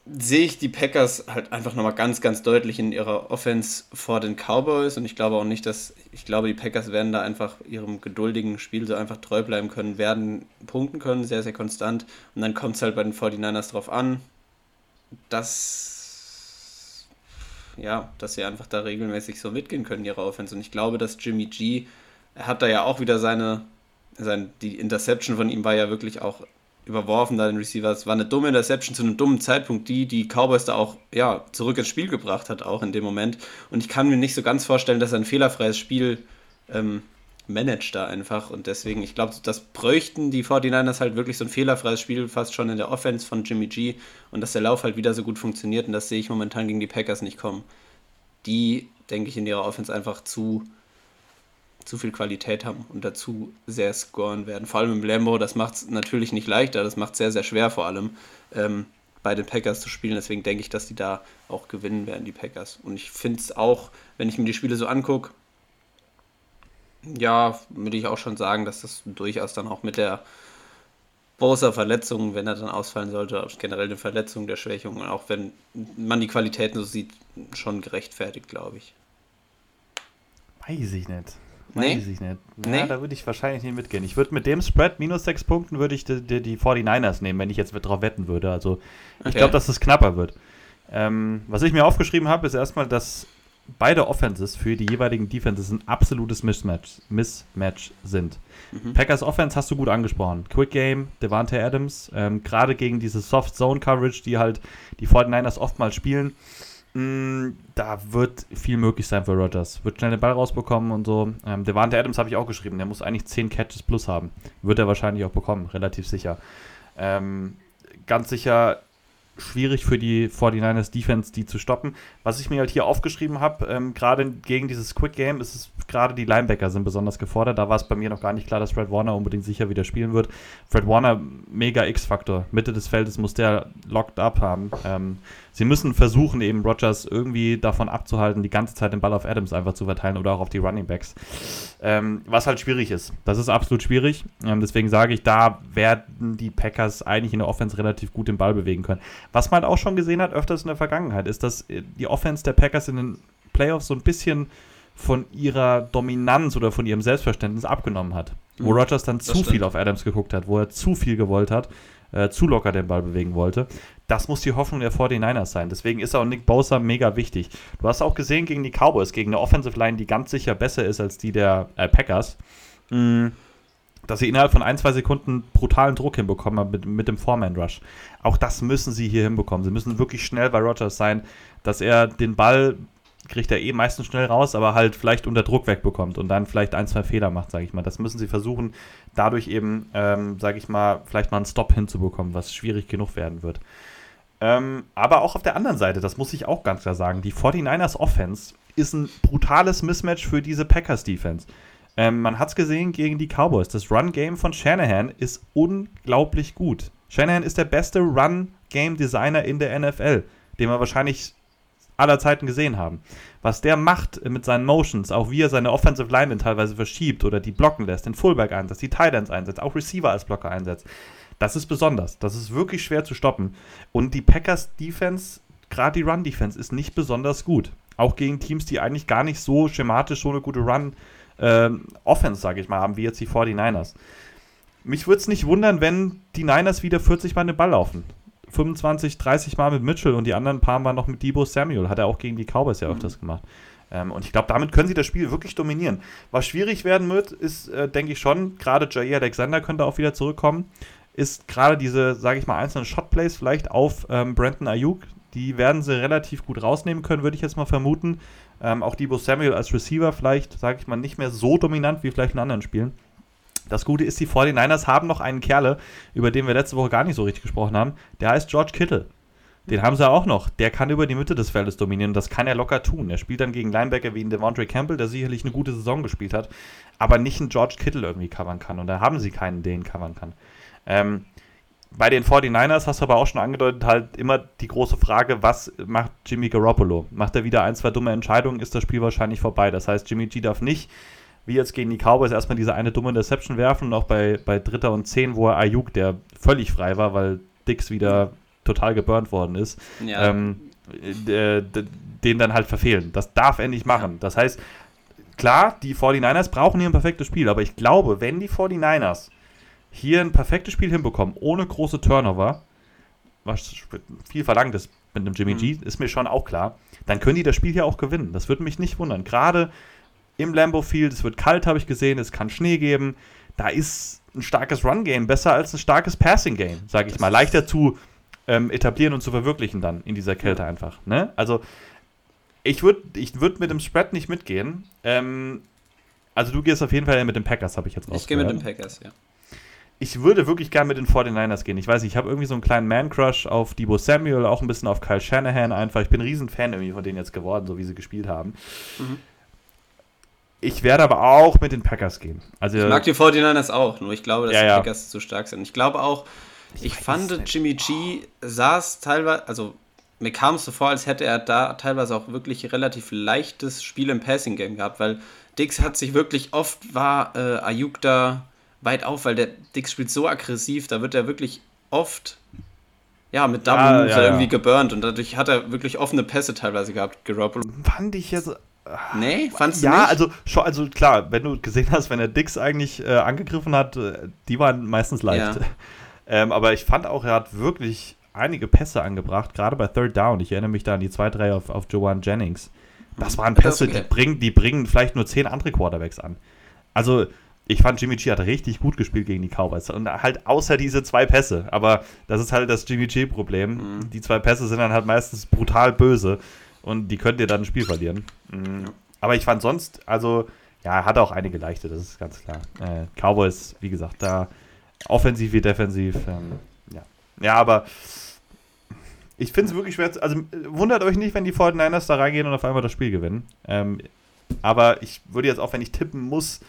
sehe ich die Packers halt einfach nochmal ganz, ganz deutlich in ihrer Offense vor den Cowboys. Und ich glaube auch nicht, dass, ich glaube, die Packers werden da einfach ihrem geduldigen Spiel so einfach treu bleiben können, werden punkten können, sehr, sehr konstant. Und dann kommt es halt bei den 49ers drauf an, dass, ja, dass sie einfach da regelmäßig so mitgehen können in ihrer Offense. Und ich glaube, dass Jimmy G er hat da ja auch wieder seine, seine, die Interception von ihm war ja wirklich auch überworfen da den Receiver. Es war eine dumme Interception zu einem dummen Zeitpunkt, die die Cowboys da auch ja, zurück ins Spiel gebracht hat, auch in dem Moment. Und ich kann mir nicht so ganz vorstellen, dass er ein fehlerfreies Spiel ähm, managt da einfach. Und deswegen, ich glaube, das bräuchten die 49ers halt wirklich so ein fehlerfreies Spiel fast schon in der Offense von Jimmy G und dass der Lauf halt wieder so gut funktioniert. Und das sehe ich momentan gegen die Packers nicht kommen. Die, denke ich, in ihrer Offense einfach zu zu viel Qualität haben und dazu sehr scoren werden. Vor allem im Lambo, das macht es natürlich nicht leichter, das macht es sehr, sehr schwer vor allem ähm, bei den Packers zu spielen. Deswegen denke ich, dass die da auch gewinnen werden, die Packers. Und ich finde es auch, wenn ich mir die Spiele so angucke, ja, würde ich auch schon sagen, dass das durchaus dann auch mit der großer Verletzung, wenn er dann ausfallen sollte, generell eine Verletzung der Schwächung, auch wenn man die Qualitäten so sieht, schon gerechtfertigt, glaube ich. Weiß ich nicht. Nee. Weiß ich nicht. Nee. Ja, da würde ich wahrscheinlich nicht mitgehen. Ich würde mit dem Spread minus sechs Punkten würde ich die, die, die 49ers nehmen, wenn ich jetzt drauf wetten würde. Also ich okay. glaube, dass es knapper wird. Ähm, was ich mir aufgeschrieben habe, ist erstmal, dass beide Offenses für die jeweiligen Defenses ein absolutes Mismatch, Mismatch sind. Mhm. Packers Offense hast du gut angesprochen. Quick Game, Devante Adams, ähm, gerade gegen diese Soft Zone Coverage, die halt die 49ers oftmals spielen da wird viel möglich sein für Rodgers. Wird schnell den Ball rausbekommen und so. Ähm, Devante Adams habe ich auch geschrieben. Der muss eigentlich 10 Catches plus haben. Wird er wahrscheinlich auch bekommen, relativ sicher. Ähm, ganz sicher schwierig für die 49ers Defense, die zu stoppen. Was ich mir halt hier aufgeschrieben habe, ähm, gerade gegen dieses Quick Game, ist es gerade die Linebacker sind besonders gefordert. Da war es bei mir noch gar nicht klar, dass Fred Warner unbedingt sicher wieder spielen wird. Fred Warner, mega X-Faktor. Mitte des Feldes muss der locked up haben. Ähm, sie müssen versuchen, eben Rogers irgendwie davon abzuhalten, die ganze Zeit den Ball auf Adams einfach zu verteilen oder auch auf die Running Backs. Ähm, was halt schwierig ist. Das ist absolut schwierig. Ähm, deswegen sage ich, da werden die Packers eigentlich in der Offense relativ gut den Ball bewegen können. Was man halt auch schon gesehen hat, öfters in der Vergangenheit, ist, dass äh, die Offense der Packers in den Playoffs so ein bisschen von ihrer Dominanz oder von ihrem Selbstverständnis abgenommen hat. Wo mhm. Rogers dann zu viel auf Adams geguckt hat, wo er zu viel gewollt hat, äh, zu locker den Ball bewegen wollte. Das muss die Hoffnung der 49ers sein. Deswegen ist auch Nick Bosa mega wichtig. Du hast auch gesehen gegen die Cowboys, gegen eine Offensive Line, die ganz sicher besser ist als die der äh, Packers, mm, dass sie innerhalb von ein, zwei Sekunden brutalen Druck hinbekommen haben mit, mit dem Foreman-Rush. Auch das müssen sie hier hinbekommen. Sie müssen wirklich schnell bei Rogers sein, dass er den Ball kriegt er eh meistens schnell raus, aber halt vielleicht unter Druck wegbekommt und dann vielleicht ein, zwei Fehler macht, sage ich mal. Das müssen sie versuchen, dadurch eben, ähm, sage ich mal, vielleicht mal einen Stop hinzubekommen, was schwierig genug werden wird. Ähm, aber auch auf der anderen Seite, das muss ich auch ganz klar sagen, die 49ers Offense ist ein brutales Mismatch für diese Packers-Defense. Ähm, man hat es gesehen gegen die Cowboys. Das Run-Game von Shanahan ist unglaublich gut. Shanahan ist der beste Run-Game-Designer in der NFL, den wir wahrscheinlich aller Zeiten gesehen haben. Was der macht mit seinen Motions, auch wie er seine Offensive Linemen teilweise verschiebt oder die blocken lässt, den Fullback einsetzt, die Tight Ends einsetzt, auch Receiver als Blocker einsetzt. Das ist besonders. Das ist wirklich schwer zu stoppen. Und die Packers Defense, gerade die Run Defense, ist nicht besonders gut. Auch gegen Teams, die eigentlich gar nicht so schematisch so eine gute Run ähm, Offense, sage ich mal, haben, wie jetzt die 49ers. Mich würde es nicht wundern, wenn die Niners wieder 40 Mal den Ball laufen. 25, 30 Mal mit Mitchell und die anderen paar Mal noch mit Debo Samuel. Hat er auch gegen die Cowboys ja öfters mhm. gemacht. Ähm, und ich glaube, damit können sie das Spiel wirklich dominieren. Was schwierig werden wird, ist, äh, denke ich schon, gerade Jair Alexander könnte auch wieder zurückkommen, ist gerade diese, sage ich mal, einzelnen Shotplays vielleicht auf ähm, Brandon Ayuk. Die werden sie relativ gut rausnehmen können, würde ich jetzt mal vermuten. Ähm, auch Debo Samuel als Receiver vielleicht, sage ich mal, nicht mehr so dominant wie vielleicht in anderen Spielen. Das Gute ist, die 49ers haben noch einen Kerle, über den wir letzte Woche gar nicht so richtig gesprochen haben. Der heißt George Kittle. Den haben sie auch noch. Der kann über die Mitte des Feldes dominieren. Das kann er locker tun. Er spielt dann gegen Linebacker wie in Devontae Campbell, der sicherlich eine gute Saison gespielt hat, aber nicht einen George Kittle irgendwie covern kann. Und da haben sie keinen, den covern kann. Ähm, bei den 49ers hast du aber auch schon angedeutet, halt immer die große Frage, was macht Jimmy Garoppolo? Macht er wieder ein, zwei dumme Entscheidungen, ist das Spiel wahrscheinlich vorbei. Das heißt, Jimmy G darf nicht, wie jetzt gegen die Cowboys, erstmal diese eine dumme Interception werfen und auch bei, bei Dritter und Zehn, wo er Ayuk, der völlig frei war, weil Dix wieder total geburnt worden ist, ja. ähm, äh, den dann halt verfehlen. Das darf er nicht machen. Das heißt, klar, die 49ers brauchen hier ein perfektes Spiel, aber ich glaube, wenn die 49ers hier ein perfektes Spiel hinbekommen, ohne große Turnover, was viel verlangt ist mit einem Jimmy mhm. G, ist mir schon auch klar, dann können die das Spiel hier auch gewinnen. Das würde mich nicht wundern. Gerade im Lambo Field, es wird kalt, habe ich gesehen, es kann Schnee geben. Da ist ein starkes Run-Game besser als ein starkes Passing-Game, sage ich mal. Leichter zu ähm, etablieren und zu verwirklichen dann in dieser Kälte einfach. Ne? Also ich würde ich würd mit dem Spread nicht mitgehen. Ähm, also du gehst auf jeden Fall mit den Packers, habe ich jetzt rausgehört. Ich gehe mit den Packers, ja ich würde wirklich gerne mit den 49ers gehen. Ich weiß nicht, ich habe irgendwie so einen kleinen Man-Crush auf Debo Samuel, auch ein bisschen auf Kyle Shanahan einfach. Ich bin ein Riesenfan irgendwie von denen jetzt geworden, so wie sie gespielt haben. Mhm. Ich werde aber auch mit den Packers gehen. Also, ich mag die 49ers auch, nur ich glaube, dass ja, die ja. Packers zu stark sind. Ich glaube auch, ich, ich fand, Jimmy G saß teilweise, also mir kam es so vor, als hätte er da teilweise auch wirklich relativ leichtes Spiel im Passing-Game gehabt, weil Dix hat sich wirklich oft, war äh, Ayuk da weit auf, weil der Dix spielt so aggressiv, da wird er wirklich oft ja, mit Double ja, ja, irgendwie geburnt und dadurch hat er wirklich offene Pässe teilweise gehabt, Garoppolo. Fand ich jetzt. Nee, fandst du ja, nicht? also schon, also klar, wenn du gesehen hast, wenn er Dix eigentlich äh, angegriffen hat, äh, die waren meistens leicht. Ja. Ähm, aber ich fand auch, er hat wirklich einige Pässe angebracht, gerade bei Third Down. Ich erinnere mich da an die 2-3 auf, auf Joanne Jennings. Das mhm. waren Pässe, die, bringen, die bringen vielleicht nur zehn andere Quarterbacks an. Also, ich fand Jimmy G hat richtig gut gespielt gegen die Cowboys. Und halt außer diese zwei Pässe. Aber das ist halt das Jimmy G-Problem. Mhm. Die zwei Pässe sind dann halt meistens brutal böse. Und die könnt ihr dann ein Spiel verlieren. Mhm. Aber ich fand sonst, also, ja, hat auch einige leichte, das ist ganz klar. Äh, Cowboys, wie gesagt, da offensiv wie defensiv. Ähm, ja. ja, aber ich finde es wirklich schwer. Also wundert euch nicht, wenn die 49ers da reingehen und auf einmal das Spiel gewinnen. Ähm, aber ich würde jetzt auch, wenn ich tippen muss,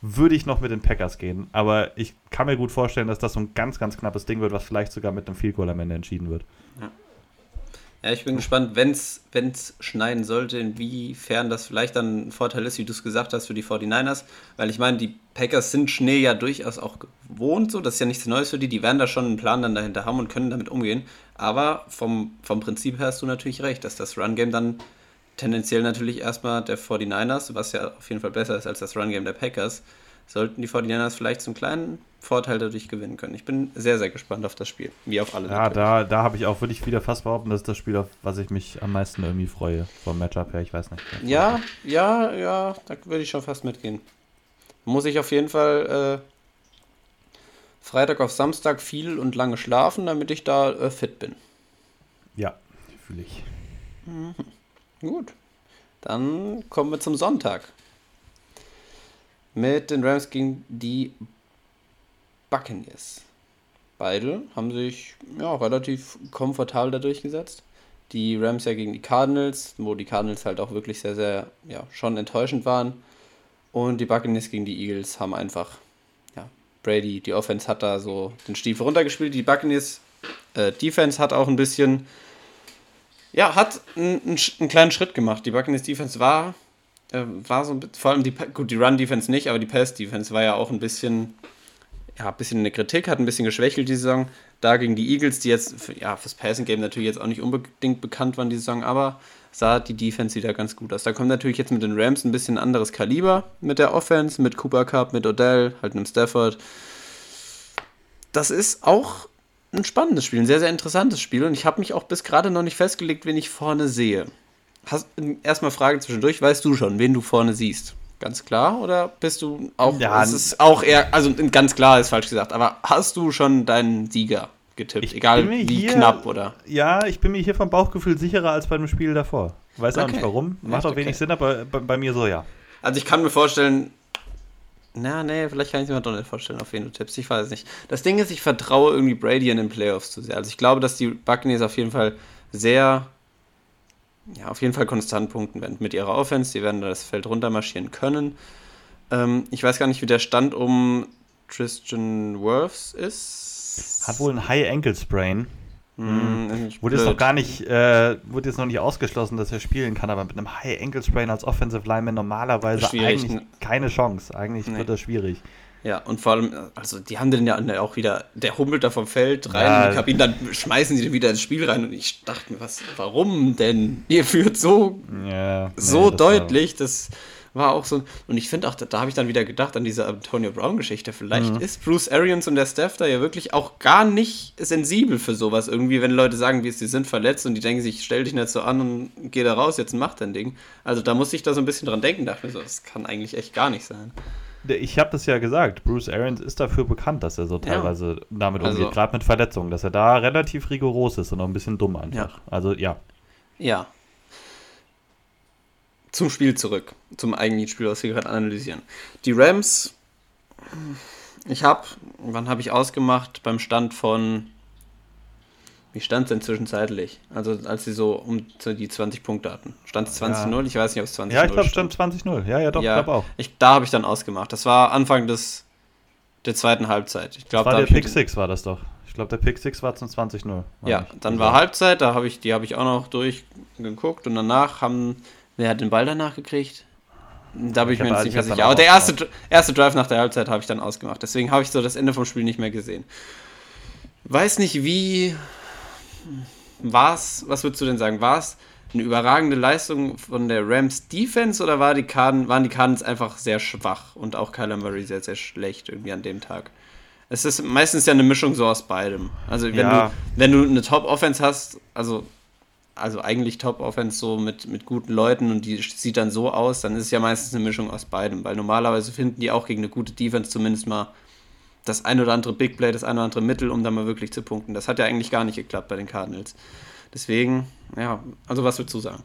würde ich noch mit den Packers gehen. Aber ich kann mir gut vorstellen, dass das so ein ganz, ganz knappes Ding wird, was vielleicht sogar mit einem Field Goal am Ende entschieden wird. Ja. Ja, ich bin gespannt, wenn es schneiden sollte, inwiefern das vielleicht dann ein Vorteil ist, wie du es gesagt hast, für die 49ers. Weil ich meine, die Packers sind Schnee ja durchaus auch gewohnt, so. Das ist ja nichts Neues für die. Die werden da schon einen Plan dann dahinter haben und können damit umgehen. Aber vom, vom Prinzip her hast du natürlich recht, dass das Run-Game dann tendenziell natürlich erstmal der 49ers, was ja auf jeden Fall besser ist als das Run-Game der Packers, sollten die 49ers vielleicht zum kleinen Vorteil dadurch gewinnen können. Ich bin sehr, sehr gespannt auf das Spiel, wie auf alle. Ja, da, da habe ich auch, würde ich wieder fast behaupten, das ist das Spiel, auf was ich mich am meisten irgendwie freue, vom Matchup her, ich weiß nicht. Ja, ja, ja, da würde ich schon fast mitgehen. Muss ich auf jeden Fall äh, Freitag auf Samstag viel und lange schlafen, damit ich da äh, fit bin. Ja, fühle ich. Mhm. Gut. Dann kommen wir zum Sonntag. Mit den Rams gegen die Buccaneers. Beide haben sich ja, relativ komfortabel da durchgesetzt. Die Rams ja gegen die Cardinals, wo die Cardinals halt auch wirklich sehr, sehr, ja, schon enttäuschend waren. Und die Buccaneers gegen die Eagles haben einfach, ja, Brady, die Offense hat da so den Stiefel runtergespielt. Die Buccaneers äh, Defense hat auch ein bisschen, ja, hat einen, einen kleinen Schritt gemacht. Die Buccaneers Defense war, äh, war so ein bisschen, vor allem die, gut, die Run Defense nicht, aber die Pass Defense war ja auch ein bisschen, ja, ein bisschen eine Kritik, hat ein bisschen geschwächelt die Saison. Da gegen die Eagles, die jetzt, für, ja, fürs Passing Game natürlich jetzt auch nicht unbedingt bekannt waren die Saison, aber sah die Defense wieder ganz gut aus. Da kommt natürlich jetzt mit den Rams ein bisschen anderes Kaliber mit der Offense, mit Cooper Cup, mit Odell, halt einem Stafford. Das ist auch ein spannendes Spiel, ein sehr, sehr interessantes Spiel und ich habe mich auch bis gerade noch nicht festgelegt, wen ich vorne sehe. Hast, erstmal Frage zwischendurch, weißt du schon, wen du vorne siehst? Ganz klar? Oder bist du auch. Ja, es ist auch eher. Also ganz klar ist falsch gesagt, aber hast du schon deinen Sieger getippt? Ich Egal wie hier- knapp oder. Ja, ich bin mir hier vom Bauchgefühl sicherer als bei dem Spiel davor. Weiß auch Okay. nicht warum. Macht auch wenig Okay. Sinn, aber bei, bei mir so, ja. Also ich kann mir vorstellen. Na, nee, vielleicht kann ich mir doch nicht vorstellen, auf wen du tippst. Ich weiß nicht. Das Ding ist, ich vertraue irgendwie Brady in den Playoffs zu sehr. Also ich glaube, dass die Buccaneers auf jeden Fall sehr, ja, auf jeden Fall konstant punkten werden mit ihrer Offense. Die werden da das Feld runtermarschieren können. Ähm, ich weiß gar nicht, wie der Stand um Tristan Wirfs ist. Hat wohl ein High Ankle Sprain. Hm, Wurde jetzt noch gar nicht, äh, wurde jetzt noch nicht ausgeschlossen, dass er spielen kann, aber mit einem High Ankle Sprain als Offensive Lineman normalerweise Schwierig, eigentlich ne? keine Chance. Eigentlich Nee. wird das schwierig. Ja, und vor allem, also die haben den ja auch wieder, der humpelt da vom Feld rein Ja. in die Kabine, dann schmeißen sie den wieder ins Spiel rein und ich dachte mir, was, warum denn? Ihr führt so, Ja, nee, so das war- deutlich, das war auch so, und ich finde auch, da, da habe ich dann wieder gedacht an diese Antonio Brown-Geschichte, vielleicht Mhm. ist Bruce Arians und der Staff da ja wirklich auch gar nicht sensibel für sowas irgendwie, wenn Leute sagen, wie es, sie sind verletzt und die denken sich, stell dich nicht so an und geh da raus, jetzt mach dein Ding. Also da muss ich da so ein bisschen dran denken, dachte mir so, das kann eigentlich echt gar nicht sein. Ich habe das ja gesagt, Bruce Arians ist dafür bekannt, dass er so Ja. teilweise damit Also- umgeht, gerade mit Verletzungen, dass er da relativ rigoros ist und auch ein bisschen dumm einfach. Also ja, Ja. Zum Spiel zurück. Zum eigentlichen Spiel, was wir gerade analysieren. Die Rams, ich habe, wann habe ich ausgemacht? Beim Stand von, wie stand es denn zwischenzeitlich? Also als sie so um die 20 Punkte hatten. Stand es 20-0? Ich weiß nicht, ob es 20-0 ja, ich glaube, stand 20-0. Ja, ja, doch, ja, ich glaube auch. Ich, da habe ich dann ausgemacht. Das war Anfang des, der zweiten Halbzeit. Ich glaube, War da der hab ich Pick mit- 6 war das doch. Ich glaube, der Pick 6 war zum 20-0. war Ja, nicht. dann Also- war Halbzeit, da habe ich, die habe ich auch noch durchgeguckt und danach haben, wer hat den Ball danach gekriegt? Da bin ich, Ich mir hab- jetzt nicht ich mehr hab sicher. Aber der erste, erste Drive nach der Halbzeit habe ich dann ausgemacht. Deswegen habe ich so das Ende vom Spiel nicht mehr gesehen. Weiß nicht, wie war es, was würdest du denn sagen? War es eine überragende Leistung von der Rams Defense oder war die Cardin, waren die Cardinals einfach sehr schwach und auch Kyler Murray sehr, sehr schlecht irgendwie an dem Tag? Es ist meistens ja eine Mischung so aus beidem. Also wenn Ja. du wenn du eine Top-Offense hast, also, also eigentlich Top-Offense so mit, mit guten Leuten und die sieht dann so aus, dann ist es ja meistens eine Mischung aus beidem, weil normalerweise finden die auch gegen eine gute Defense zumindest mal das ein oder andere Big Play, das ein oder andere Mittel, um dann mal wirklich zu punkten. Das hat ja eigentlich gar nicht geklappt bei den Cardinals. Deswegen, ja, also was würdest du sagen?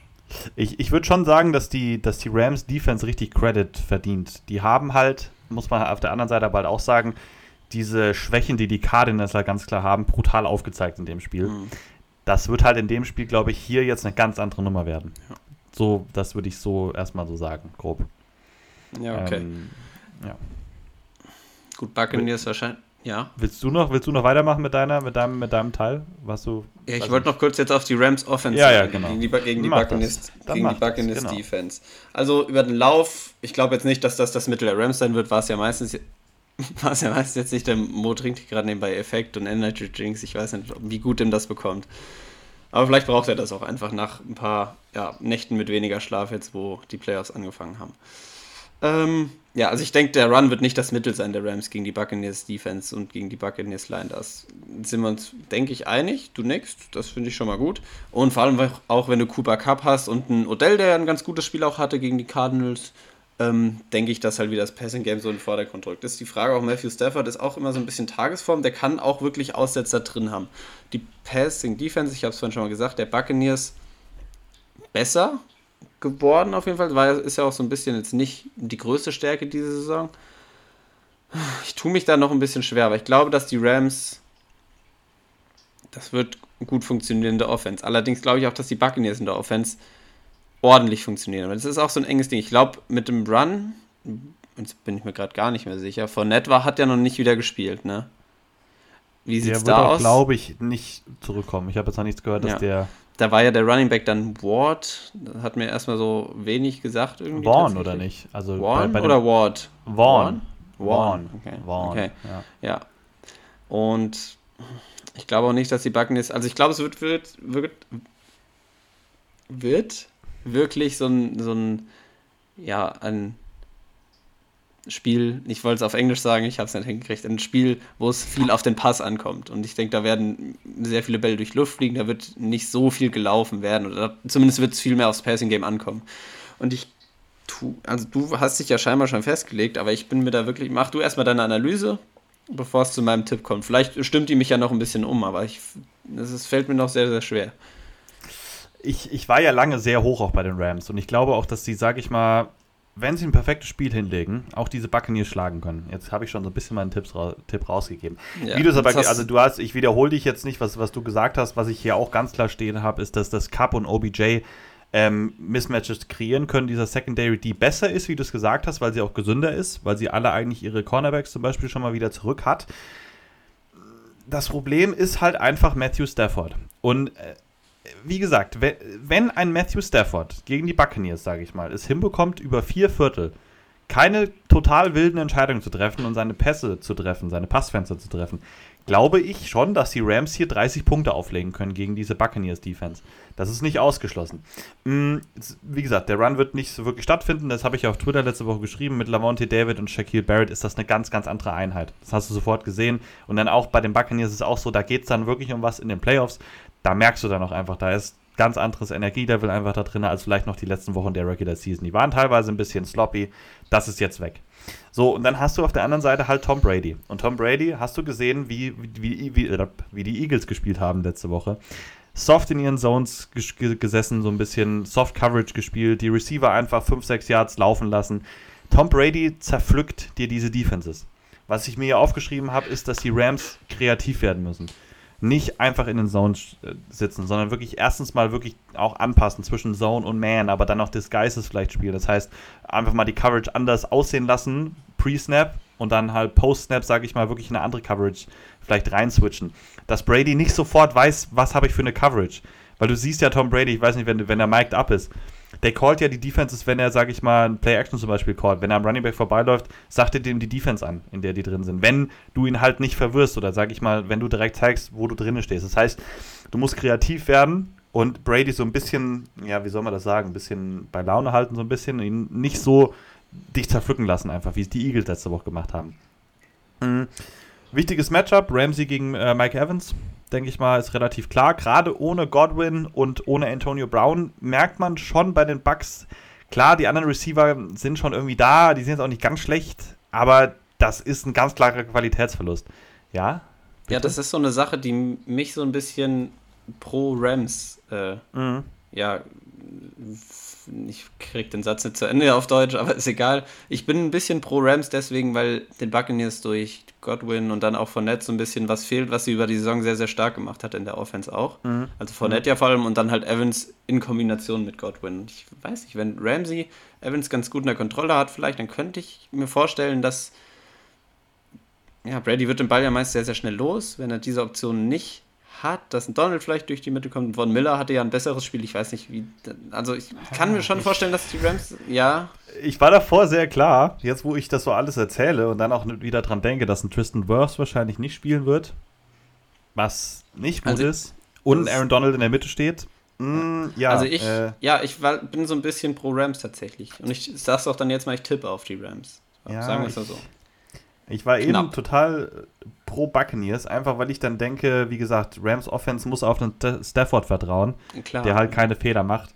Ich, ich würde schon sagen, dass die, dass die Rams Defense richtig Credit verdient. Die haben halt, muss man auf der anderen Seite aber halt auch sagen, diese Schwächen, die die Cardinals halt ganz klar haben, brutal aufgezeigt in dem Spiel. Mhm. Das wird halt in dem Spiel, glaube ich, hier jetzt eine ganz andere Nummer werden. So, das würde ich so erstmal so sagen, grob. Ja, okay. Ähm, ja. Gut, Buccaneers wahrscheinlich. Ja. Willst du noch, willst du noch weitermachen mit deiner, mit deinem, mit deinem Teil? Was du. Ja, ich wollte noch kurz jetzt auf die Rams Offense Ja, ja, genau. gegen die, gegen die Buccaneers, gegen die Buccaneers genau. Defense. Also über den Lauf, ich glaube jetzt nicht, dass das das Mittel der Rams sein wird, war es ja meistens war es ja meistens jetzt nicht, der Mo trinkt gerade nebenbei Effekt und Energy Drinks, ich weiß nicht, wie gut dem das bekommt. Aber vielleicht braucht er das auch einfach nach ein paar ja, Nächten mit weniger Schlaf jetzt, wo die Playoffs angefangen haben. Ähm, ja, also ich denke, der Run wird nicht das Mittel sein der Rams gegen die Buccaneers Defense und gegen die Buccaneers Line. Das sind wir uns, denke ich, einig. Du nix, das finde ich schon mal gut. Und vor allem auch- wenn du Cooper Cup hast und einen Odell, der ein ganz gutes Spiel auch hatte gegen die Cardinals, ähm, denke ich, dass halt wieder das Passing Game so in den Vordergrund rückt. Das ist die Frage, auch Matthew Stafford ist auch immer so ein bisschen Tagesform, der kann auch wirklich Aussetzer drin haben. Die Passing Defense, ich habe es vorhin schon mal gesagt, der Buccaneers besser geworden auf jeden Fall, weil ist ja auch so ein bisschen jetzt nicht die größte Stärke diese Saison. Ich tue mich da noch ein bisschen schwer, aber ich glaube, dass die Rams das wird gut funktionieren in der Offense. Allerdings glaube ich auch, dass die Buccaneers in der Offense ordentlich funktionieren. Aber das ist auch so ein enges Ding. Ich glaube, mit dem Run, jetzt bin ich mir gerade gar nicht mehr sicher, von Netwa hat ja noch nicht wieder gespielt, ne? Wie sieht es da auch, aus? glaube ich, nicht zurückkommen. Ich habe jetzt noch nichts gehört, dass ja. der. Da war ja der Running Back dann Ward. Das hat mir erstmal so wenig gesagt. Irgendwie Vaughn oder nicht? Also Vaughn bei, bei oder Ward? Vaughn. Vaughn. Okay. Vaughn. okay. Ja. ja. Und ich glaube auch nicht, dass die Buccaneers. Also ich glaube, es wird, wird, wird, wird wirklich so ein, so ein, ja, ein Spiel, ich wollte es auf Englisch sagen, ich habe es nicht hingekriegt, ein Spiel, wo es viel auf den Pass ankommt. Und ich denke, da werden sehr viele Bälle durch Luft fliegen, da wird nicht so viel gelaufen werden oder zumindest wird es viel mehr aufs Passing-Game ankommen. Und ich tu, also du hast dich ja scheinbar schon festgelegt, aber ich bin mir da wirklich, mach du erstmal deine Analyse, bevor es zu meinem Tipp kommt. Vielleicht stimmt die mich ja noch ein bisschen um, aber ich, es fällt mir noch sehr, sehr schwer. Ich, ich war ja lange sehr hoch auch bei den Rams und ich glaube auch, dass sie, sag ich mal, wenn sie ein perfektes Spiel hinlegen, auch diese Buccaneers schlagen können. Jetzt habe ich schon so ein bisschen meinen Tipps, Tipp rausgegeben. Ja, Wie du es aber, also du hast, ich wiederhole dich jetzt nicht, was, was du gesagt hast, was ich hier auch ganz klar stehen habe, ist, dass das Cup und OBJ ähm, Mismatches kreieren können, dieser Secondary, die besser ist, wie du es gesagt hast, weil sie auch gesünder ist, weil sie alle eigentlich ihre Cornerbacks zum Beispiel schon mal wieder zurück hat. Das Problem ist halt einfach Matthew Stafford. Und äh, wie gesagt, wenn ein Matthew Stafford gegen die Buccaneers, sage ich mal, es hinbekommt, über vier Viertel keine total wilden Entscheidungen zu treffen und seine Pässe zu treffen, seine Passfenster zu treffen, glaube ich schon, dass die Rams hier 30 Punkte auflegen können gegen diese Buccaneers Defense. Das ist nicht ausgeschlossen. Mm, wie gesagt, der Run wird nicht so wirklich stattfinden. Das habe ich auf Twitter letzte Woche geschrieben. Mit Lavonte David und Shaquille Barrett ist das eine ganz, ganz andere Einheit. Das hast du sofort gesehen. Und dann auch bei den Buccaneers ist es auch so, da geht es dann wirklich um was in den Playoffs. Da merkst du dann auch einfach, da ist ganz anderes Energielevel einfach da drin, als vielleicht noch die letzten Wochen der Regular Season. Die waren teilweise ein bisschen sloppy. Das ist jetzt weg. So, und dann hast du auf der anderen Seite halt Tom Brady. Und Tom Brady, hast du gesehen, wie, wie, wie, äh, wie die Eagles gespielt haben letzte Woche? Soft in ihren Zones gesessen, so ein bisschen Soft Coverage gespielt, die Receiver einfach 5, 6 Yards laufen lassen. Tom Brady zerpflückt dir diese Defenses. Was ich mir hier aufgeschrieben habe, ist, dass die Rams kreativ werden müssen nicht einfach in den Zones äh, sitzen, sondern wirklich erstens mal wirklich auch anpassen zwischen Zone und Man, aber dann auch Disguises vielleicht spielen. Das heißt, einfach mal die Coverage anders aussehen lassen, Pre-Snap und dann halt Post-Snap, sage ich mal, wirklich eine andere Coverage vielleicht reinswitchen. Dass Brady nicht sofort weiß, was habe ich für eine Coverage. Weil du siehst ja Tom Brady, ich weiß nicht, wenn, wenn er mic'd up ist, der callt ja die Defenses, wenn er, sage ich mal, ein Play-Action zum Beispiel callt. Wenn er am Running Back vorbeiläuft, sagt er dem die Defense an, in der die drin sind. Wenn du ihn halt nicht verwirrst oder, sage ich mal, wenn du direkt zeigst, wo du drinnen stehst. Das heißt, du musst kreativ werden und Brady so ein bisschen, ja, wie soll man das sagen, ein bisschen bei Laune halten, so ein bisschen, ihn nicht so dich zerpflücken lassen, einfach, wie es die Eagles letzte Woche gemacht haben. Mhm. Wichtiges Matchup, Ramsey gegen äh, Mike Evans denke ich mal, ist relativ klar. Gerade ohne Godwin und ohne Antonio Brown merkt man schon bei den Bucks, klar, die anderen Receiver sind schon irgendwie da, die sind jetzt auch nicht ganz schlecht, aber das ist ein ganz klarer Qualitätsverlust. Ja? Bitte? Ja, das ist so eine Sache, die mich so ein bisschen pro Rams, äh, mhm. ja, ich krieg den Satz nicht zu Ende auf Deutsch, aber ist egal. Ich bin ein bisschen pro Rams deswegen, weil den Buccaneers durch Godwin und dann auch Fournette so ein bisschen was fehlt, was sie über die Saison sehr, sehr stark gemacht hat in der Offense auch. Mhm. Also Fournette mhm. ja vor allem und dann halt Evans in Kombination mit Godwin. Ich weiß nicht, wenn Ramsey Evans ganz gut in der Kontrolle hat, vielleicht, dann könnte ich mir vorstellen, dass ja, Brady wird den Ball ja meist sehr, sehr schnell los. Wenn er diese Option nicht hat, dass ein Donald vielleicht durch die Mitte kommt. Von Miller hatte ja ein besseres Spiel. Ich weiß nicht, wie. Also, ich kann mir schon vorstellen, dass die Rams. Ja. Ich war davor sehr klar, jetzt wo ich das so alles erzähle und dann auch wieder dran denke, dass ein Tristan Wirfs wahrscheinlich nicht spielen wird. Was nicht gut also, ist. Und Aaron Donald in der Mitte steht. Mm, ja, also ich, äh, ja, ich war, bin so ein bisschen pro Rams tatsächlich. Und ich sag's auch dann jetzt mal, ich tippe auf die Rams. Ja, Sagen wir es mal so. Ich war Knapp. eben total pro Buccaneers, einfach weil ich dann denke, wie gesagt, Rams Offense muss auf einen Stafford vertrauen, Klar. der halt keine Fehler macht.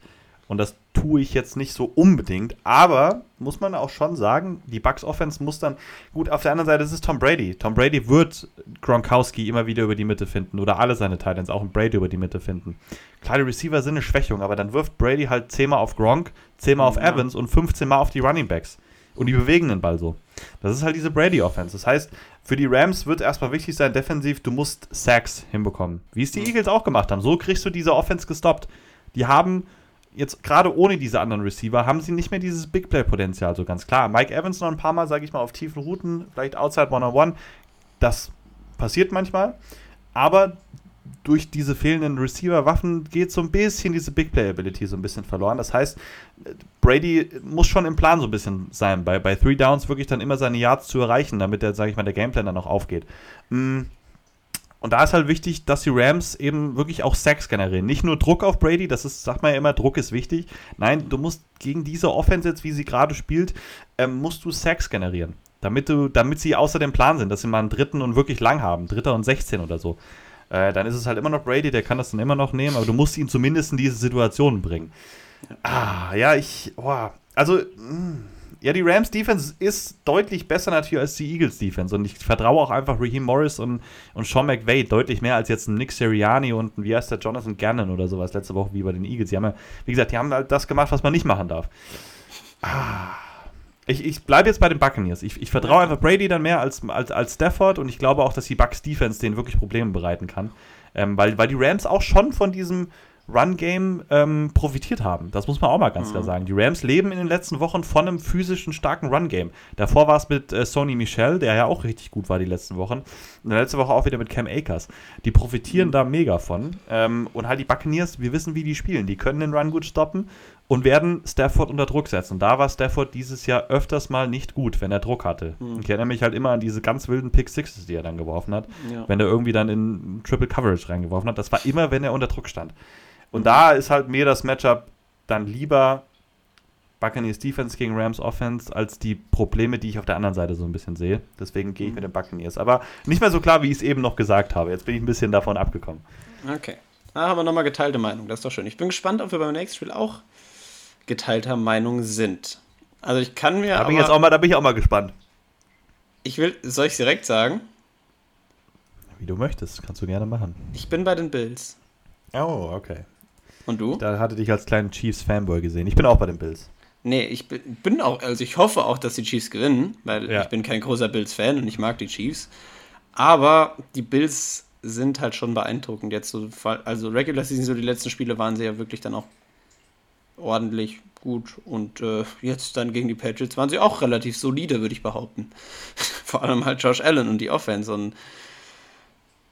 Und das tue ich jetzt nicht so unbedingt. Aber muss man auch schon sagen, die Bucks Offense muss dann. Gut, auf der anderen Seite ist es Tom Brady. Tom Brady wird Gronkowski immer wieder über die Mitte finden oder alle seine Titans, auch Brady über die Mitte finden. Klar, die Receiver sind eine Schwächung, aber dann wirft Brady halt 10 Mal auf Gronk, 10 Mal auf ja. Evans und 15 Mal auf die Running Backs. Und die bewegen den Ball so. Das ist halt diese Brady-Offense. Das heißt, für die Rams wird erstmal wichtig sein, defensiv, du musst Sacks hinbekommen. Wie es die Eagles auch gemacht haben. So kriegst du diese Offense gestoppt. Die haben jetzt gerade ohne diese anderen Receiver, haben sie nicht mehr dieses Big Play-Potenzial, so ganz klar. Mike Evans noch ein paar Mal, sage ich mal, auf tiefen Routen, vielleicht outside One-on-One. Das passiert manchmal. Aber durch diese fehlenden Receiver-Waffen geht so ein bisschen diese Big Play-Ability so ein bisschen verloren. Das heißt, Brady muss schon im Plan so ein bisschen sein, bei, bei Three Downs wirklich dann immer seine Yards zu erreichen, damit der, sage ich mal, der Gameplan dann auch aufgeht. Mm. Und da ist halt wichtig, dass die Rams eben wirklich auch Sacks generieren. Nicht nur Druck auf Brady, das ist, sagt man ja immer, Druck ist wichtig. Nein, du musst gegen diese Offense jetzt, wie sie gerade spielt, ähm, musst du Sacks generieren. Damit, du, damit sie außer dem Plan sind, dass sie mal einen dritten und wirklich lang haben, dritter und 16 oder so. Äh, dann ist es halt immer noch Brady, der kann das dann immer noch nehmen, aber du musst ihn zumindest in diese Situation bringen. Ah, ja, ich, oh, also, mh, hm, ja, die Rams Defense ist deutlich besser natürlich als die Eagles Defense und ich vertraue auch einfach Raheem Morris und, und Sean McVay deutlich mehr als jetzt ein Nick Sirianni und ein, wie heißt der, Jonathan Gannon oder sowas letzte Woche wie bei den Eagles. Die haben ja, wie gesagt, die haben halt das gemacht, was man nicht machen darf. Ah. Ich, ich bleibe jetzt bei den Buccaneers. Ich, ich vertraue einfach Brady dann mehr als, als, als Stafford und ich glaube auch, dass die Bucks Defense denen wirklich Probleme bereiten kann. Ähm, weil, weil die Rams auch schon von diesem Run-Game ähm, profitiert haben. Das muss man auch mal ganz mhm. klar sagen. Die Rams leben in den letzten Wochen von einem physischen, starken Run-Game. Davor war es mit äh, Sony Michel, der ja auch richtig gut war die letzten Wochen. Und letzte Woche auch wieder mit Cam Akers. Die profitieren mhm. da mega von. Ähm, und halt die Buccaneers, wir wissen, wie die spielen. Die können den Run gut stoppen und werden Stafford unter Druck setzen. Und da war Stafford dieses Jahr öfters mal nicht gut, wenn er Druck hatte. Mhm. Ich erinnere mich halt immer an diese ganz wilden Pick Sixes, die er dann geworfen hat. Ja. Wenn er irgendwie dann in Triple Coverage reingeworfen hat. Das war immer, wenn er unter Druck stand. Und da ist halt mir das Matchup dann lieber Buccaneers Defense gegen Rams Offense als die Probleme, die ich auf der anderen Seite so ein bisschen sehe. Deswegen gehe ich mit den Buccaneers. Aber nicht mehr so klar, wie ich es eben noch gesagt habe. Jetzt bin ich ein bisschen davon abgekommen. Okay. Da haben wir nochmal geteilte Meinung. Das ist doch schön. Ich bin gespannt, ob wir beim nächsten Spiel auch geteilter Meinung sind. Also ich kann mir. Da bin, ich jetzt auch mal, da bin ich auch mal gespannt. Ich will, soll ich es direkt sagen? Wie du möchtest, kannst du gerne machen. Ich bin bei den Bills. Oh, okay. Und du? Da hatte dich als kleinen Chiefs-Fanboy gesehen. Ich bin auch bei den Bills. Nee, ich bin auch, also ich hoffe auch, dass die Chiefs gewinnen, weil ja. ich bin kein großer Bills-Fan und ich mag die Chiefs. Aber die Bills sind halt schon beeindruckend jetzt so, also Regular Season, so die letzten Spiele waren sie ja wirklich dann auch ordentlich gut und äh, jetzt dann gegen die Patriots waren sie auch relativ solide, würde ich behaupten. Vor allem halt Josh Allen und die Offense und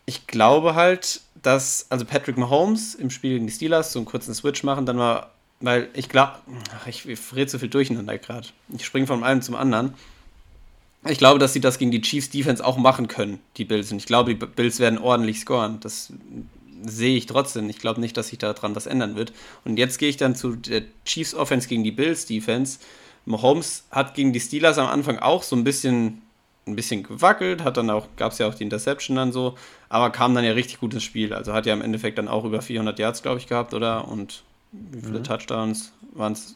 ich glaube halt, dass, also Patrick Mahomes im Spiel gegen die Steelers so einen kurzen Switch machen, dann war, weil ich glaube, ich, ich rede so viel durcheinander gerade. Ich springe von einem zum anderen. Ich glaube, dass sie das gegen die Chiefs Defense auch machen können, die Bills. Und ich glaube, die Bills werden ordentlich scoren. Das sehe ich trotzdem. Ich glaube nicht, dass sich daran was ändern wird. Und jetzt gehe ich dann zu der Chiefs Offense gegen die Bills Defense. Mahomes hat gegen die Steelers am Anfang auch so ein bisschen ein bisschen gewackelt, hat dann auch, gab es ja auch die Interception dann so, aber kam dann ja richtig gut ins Spiel. Also hat ja im Endeffekt dann auch über 400 Yards, glaube ich, gehabt, oder? Und wie viele mhm. Touchdowns waren es?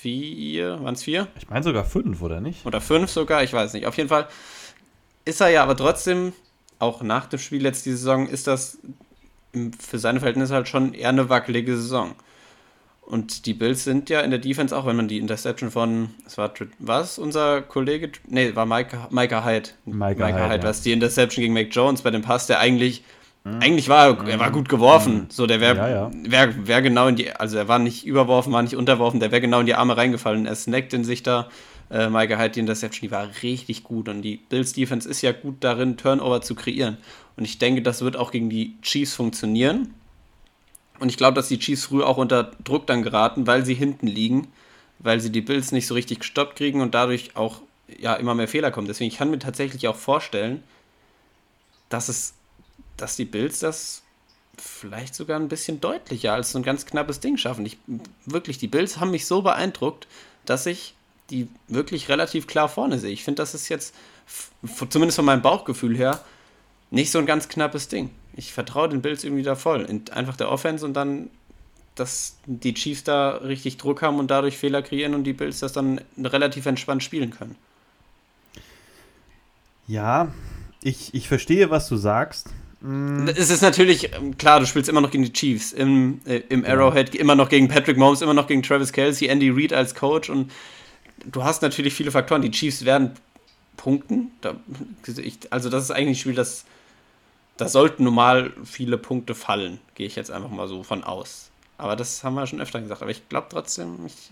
Vier? Waren es vier? Ich meine sogar fünf, oder nicht? Oder fünf sogar, ich weiß nicht. Auf jeden Fall ist er ja aber trotzdem, auch nach dem Spiel jetzt die Saison, ist das für seine Verhältnisse halt schon eher eine wackelige Saison. Und die Bills sind ja in der Defense, auch wenn man die Interception von, es war was, unser Kollege, nee, war Micah, Micah Hyde. Micah, Micah Hyde, Hyde ja. was die Interception gegen Mac Jones bei dem Pass, der eigentlich, mhm. eigentlich war, er, er war gut geworfen. Mhm. So, der wäre, ja, ja. wär, wär genau in die, also er war nicht überworfen, war nicht unterworfen, der wäre genau in die Arme reingefallen. Er snackt in sich da. Äh, Micah Hyde, die Interception, die war richtig gut. Und die Bills Defense ist ja gut darin, Turnover zu kreieren. Und ich denke, das wird auch gegen die Chiefs funktionieren. Und ich glaube, dass die Chiefs früh auch unter Druck dann geraten, weil sie hinten liegen, weil sie die Bills nicht so richtig gestoppt kriegen und dadurch auch ja immer mehr Fehler kommen. Deswegen ich kann mir tatsächlich auch vorstellen, dass es, dass die Bills das vielleicht sogar ein bisschen deutlicher als so ein ganz knappes Ding schaffen. Ich, wirklich, die Bills haben mich so beeindruckt, dass ich die wirklich relativ klar vorne sehe. Ich finde, das ist jetzt, zumindest von meinem Bauchgefühl her, nicht so ein ganz knappes Ding. Ich vertraue den Bills irgendwie da voll. In einfach der Offense und dann, dass die Chiefs da richtig Druck haben und dadurch Fehler kreieren und die Bills das dann relativ entspannt spielen können. Ja, ich, ich verstehe, was du sagst. Mm. Es ist natürlich, ähm, klar, du spielst immer noch gegen die Chiefs. Im, äh, im Arrowhead immer noch gegen Patrick Mahomes, immer noch gegen Travis Kelsey, Andy Reid als Coach und du hast natürlich viele Faktoren. Die Chiefs werden punkten. Da, ich, also das ist eigentlich ein Spiel, das da sollten normal viele Punkte fallen, gehe ich jetzt einfach mal so von aus. Aber das haben wir schon öfter gesagt. Aber ich glaube trotzdem, ich,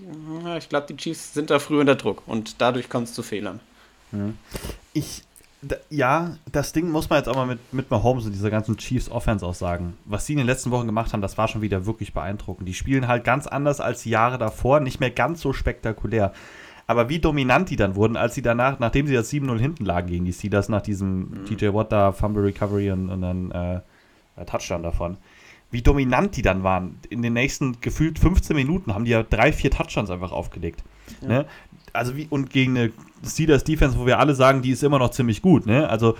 ich glaube, die Chiefs sind da früh unter Druck und dadurch kommt es zu Fehlern. Ich, ja, das Ding muss man jetzt auch mal mit, mit Mahomes und dieser ganzen Chiefs Offense auch sagen. Was sie in den letzten Wochen gemacht haben, das war schon wieder wirklich beeindruckend. Die spielen halt ganz anders als die Jahre davor, nicht mehr ganz so spektakulär. Aber wie dominant die dann wurden, als sie danach, nachdem sie das 7-0 hinten lagen gegen die Steelers, nach diesem mhm. TJ Watt da, Fumble Recovery und, und dann äh, Touchdown davon, wie dominant die dann waren. In den nächsten gefühlt 15 Minuten haben die ja drei, vier Touchdowns einfach aufgelegt. Ja. Ne? Also wie, und gegen eine Steelers Defense, wo wir alle sagen, die ist immer noch ziemlich gut, ne? Also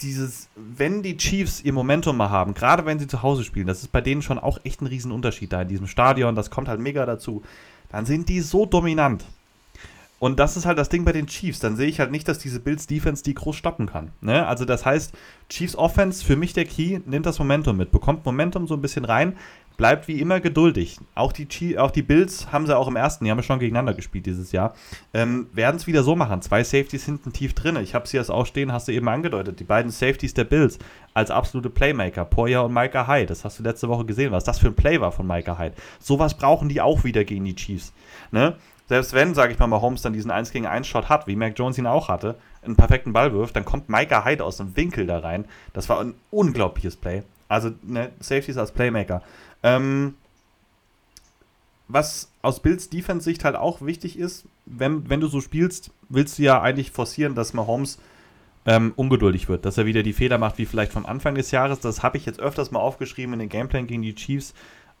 dieses, wenn die Chiefs ihr Momentum mal haben, gerade wenn sie zu Hause spielen, das ist bei denen schon auch echt ein Riesenunterschied da in diesem Stadion, das kommt halt mega dazu, dann sind die so dominant. Und das ist halt das Ding bei den Chiefs. Dann sehe ich halt nicht, dass diese Bills Defense die groß stoppen kann. Ne? Also das heißt, Chiefs Offense für mich der Key, nimmt das Momentum mit, bekommt Momentum so ein bisschen rein, bleibt wie immer geduldig. Auch die, auch die Bills haben sie auch im ersten, die haben ja schon gegeneinander gespielt dieses Jahr, ähm, werden es wieder so machen. Zwei Safeties hinten tief drin. Ich habe sie jetzt auch stehen, hast du eben angedeutet. Die beiden Safeties der Bills als absolute Playmaker, Poyer und Micah Hyde. Das hast du letzte Woche gesehen, was das für ein Play war von Micah Hyde. Sowas brauchen die auch wieder gegen die Chiefs. Ne? Selbst wenn, sage ich mal, Mahomes dann diesen 1 gegen 1 Shot hat, wie Mac Jones ihn auch hatte, einen perfekten Ball wirft, dann kommt Micah Hyde aus dem Winkel da rein. Das war ein unglaubliches Play. Also, ne, Safeties als Playmaker. Ähm, was aus Bills Defense-Sicht halt auch wichtig ist, wenn, wenn du so spielst, willst du ja eigentlich forcieren, dass Mahomes ähm, ungeduldig wird, dass er wieder die Fehler macht wie vielleicht vom Anfang des Jahres. Das habe ich jetzt öfters mal aufgeschrieben in den Gameplan gegen die Chiefs,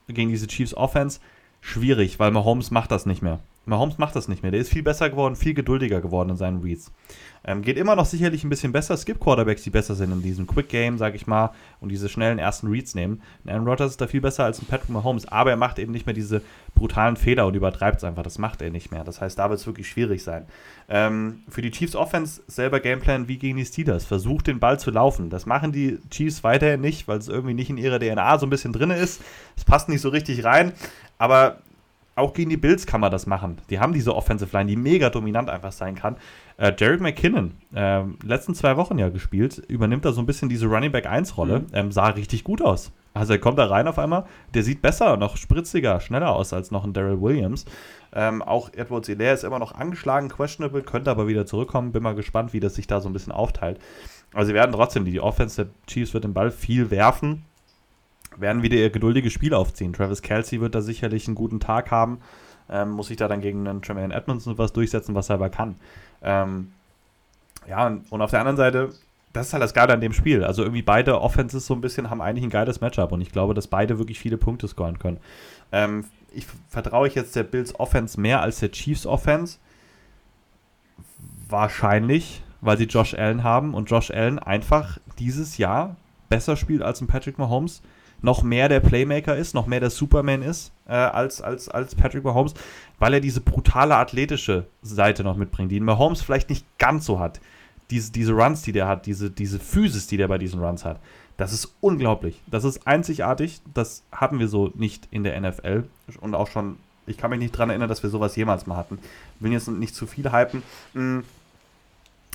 gegen diese Chiefs Offense. Schwierig, weil Mahomes macht das nicht mehr. Mahomes macht das nicht mehr. Der ist viel besser geworden, viel geduldiger geworden in seinen Reads. Ähm, geht immer noch sicherlich ein bisschen besser. Es gibt Quarterbacks, die besser sind in diesem Quick Game, sag ich mal, und diese schnellen ersten Reads nehmen. Aaron Rodgers ist da viel besser als ein Patrick Mahomes, aber er macht eben nicht mehr diese brutalen Fehler und übertreibt es einfach. Das macht er nicht mehr. Das heißt, da wird es wirklich schwierig sein. Ähm, für die Chiefs Offense selber Gameplan wie gegen die Steelers. Versucht den Ball zu laufen. Das machen die Chiefs weiterhin nicht, weil es irgendwie nicht in ihrer DNA so ein bisschen drin ist. Es passt nicht so richtig rein. Aber auch gegen die Bills kann man das machen. Die haben diese Offensive Line, die mega dominant einfach sein kann. Äh, Jared McKinnon, äh, letzten zwei Wochen ja gespielt, übernimmt da so ein bisschen diese Running Back 1 Rolle, mhm. ähm, sah richtig gut aus. Also er kommt da rein auf einmal, der sieht besser, noch spritziger, schneller aus als noch ein Daryl Williams. Ähm, auch Edward Hilaire ist immer noch angeschlagen, questionable, könnte aber wieder zurückkommen. Bin mal gespannt, wie das sich da so ein bisschen aufteilt. Aber sie werden trotzdem, die Offense der Chiefs wird den Ball viel werfen werden wieder ihr geduldiges Spiel aufziehen. Travis Kelsey wird da sicherlich einen guten Tag haben. Ähm, muss sich da dann gegen einen Tremaine Edmonds was durchsetzen, was er aber kann. Ähm, ja, und, und, auf der anderen Seite, das ist halt das Geile an dem Spiel. Also irgendwie beide Offenses so ein bisschen haben eigentlich ein geiles Matchup und ich glaube, dass beide wirklich viele Punkte scoren können. Ähm, ich vertraue ich jetzt der Bills Offense mehr als der Chiefs Offense? Wahrscheinlich, weil sie Josh Allen haben und Josh Allen einfach dieses Jahr besser spielt als ein Patrick Mahomes noch mehr der Playmaker ist, noch mehr der Superman ist äh, als, als, als Patrick Mahomes, weil er diese brutale athletische Seite noch mitbringt, die Mahomes vielleicht nicht ganz so hat. Diese, diese Runs, die der hat, diese, diese Physis, die der bei diesen Runs hat, das ist unglaublich. Das ist einzigartig. Das hatten wir so nicht in der NFL. Und auch schon, ich kann mich nicht daran erinnern, dass wir sowas jemals mal hatten. Will jetzt nicht zu viel hypen. Hm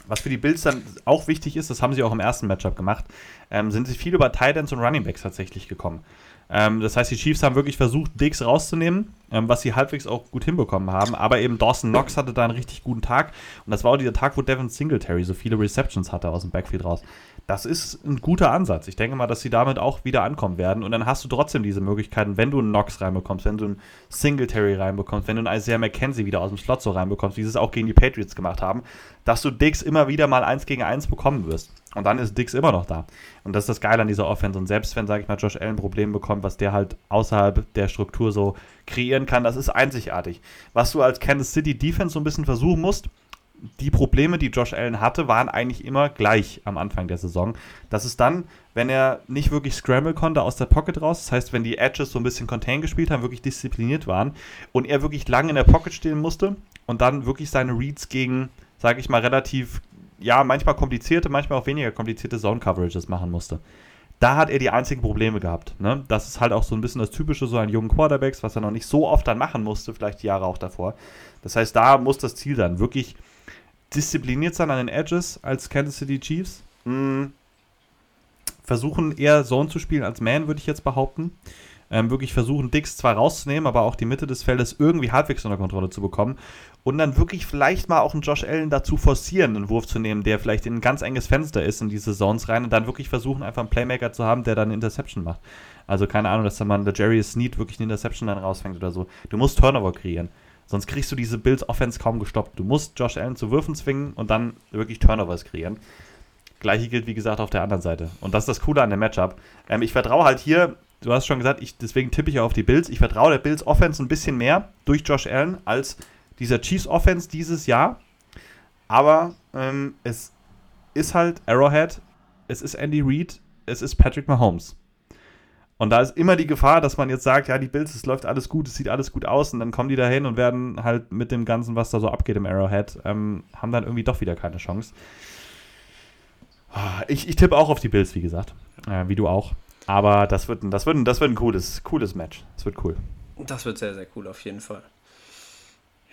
was für die Bills dann auch wichtig ist, das haben sie auch im ersten Matchup gemacht, ähm, sind sie viel über Titans und Runningbacks tatsächlich gekommen. Ähm, das heißt, die Chiefs haben wirklich versucht, Diggs rauszunehmen, ähm, was sie halbwegs auch gut hinbekommen haben. Aber eben Dawson Knox hatte da einen richtig guten Tag. Und das war auch dieser Tag, wo Devin Singletary so viele Receptions hatte aus dem Backfield raus das ist ein guter Ansatz. Ich denke mal, dass sie damit auch wieder ankommen werden. Und dann hast du trotzdem diese Möglichkeiten, wenn du einen Knox reinbekommst, wenn du einen Singletary reinbekommst, wenn du einen Isaiah McKenzie wieder aus dem Slot so reinbekommst, wie sie es auch gegen die Patriots gemacht haben, dass du Dix immer wieder mal eins gegen eins bekommen wirst. Und dann ist Dix immer noch da. Und das ist das Geile an dieser Offense. Und selbst wenn, sage ich mal, Josh Allen Probleme bekommt, was der halt außerhalb der Struktur so kreieren kann, das ist einzigartig. Was du als Kansas City Defense so ein bisschen versuchen musst, die Probleme, die Josh Allen hatte, waren eigentlich immer gleich am Anfang der Saison. Das ist dann, wenn er nicht wirklich scramble konnte aus der Pocket raus, das heißt, wenn die Edges so ein bisschen Contain gespielt haben, wirklich diszipliniert waren und er wirklich lange in der Pocket stehen musste und dann wirklich seine Reads gegen, sage ich mal, relativ, ja, manchmal komplizierte, manchmal auch weniger komplizierte Zone-Coverages machen musste. da hat er die einzigen Probleme gehabt. Ne? Das ist halt auch so ein bisschen das Typische so an jungen Quarterbacks, was er noch nicht so oft dann machen musste, vielleicht die Jahre auch davor. Das heißt, da muss das Ziel dann wirklich diszipliniert sein an den Edges als Kansas City Chiefs. Mhm. Versuchen eher Zone zu spielen als Man, würde ich jetzt behaupten ähm, wirklich versuchen, Dix zwar rauszunehmen, aber auch die Mitte des Feldes irgendwie halbwegs unter Kontrolle zu bekommen. Und dann wirklich vielleicht mal auch einen Josh Allen dazu forcieren, einen Wurf zu nehmen, der vielleicht in ein ganz enges Fenster ist in diese Zones rein und dann wirklich versuchen, einfach einen Playmaker zu haben, der dann eine Interception macht. Also keine Ahnung, dass dann mal der Jerry Sneed wirklich eine Interception dann rausfängt oder so. Du musst Turnover kreieren. Sonst kriegst du diese Bills Offense kaum gestoppt. Du musst Josh Allen zu Würfen zwingen und dann wirklich Turnovers kreieren. Gleiche gilt, wie gesagt, auf der anderen Seite. Und das ist das Coole an dem Matchup. Ähm, ich vertraue halt hier du hast schon gesagt, ich, deswegen tippe ich auf die Bills. Ich vertraue der Bills Offense ein bisschen mehr durch Josh Allen als dieser Chiefs Offense dieses Jahr. Aber ähm, es ist halt Arrowhead, es ist Andy Reid, es ist Patrick Mahomes. Und da ist immer die Gefahr, dass man jetzt sagt, ja, die Bills, es läuft alles gut, es sieht alles gut aus und dann kommen die da hin und werden halt mit dem Ganzen, was da so abgeht im Arrowhead, ähm, haben dann irgendwie doch wieder keine Chance. Ah, ich, ich tippe auch auf die Bills, wie gesagt. Äh, wie du auch. Aber das wird, ein, das wird, ein, das wird ein cooles, cooles Match. Das wird cool. Das wird sehr, sehr cool auf jeden Fall.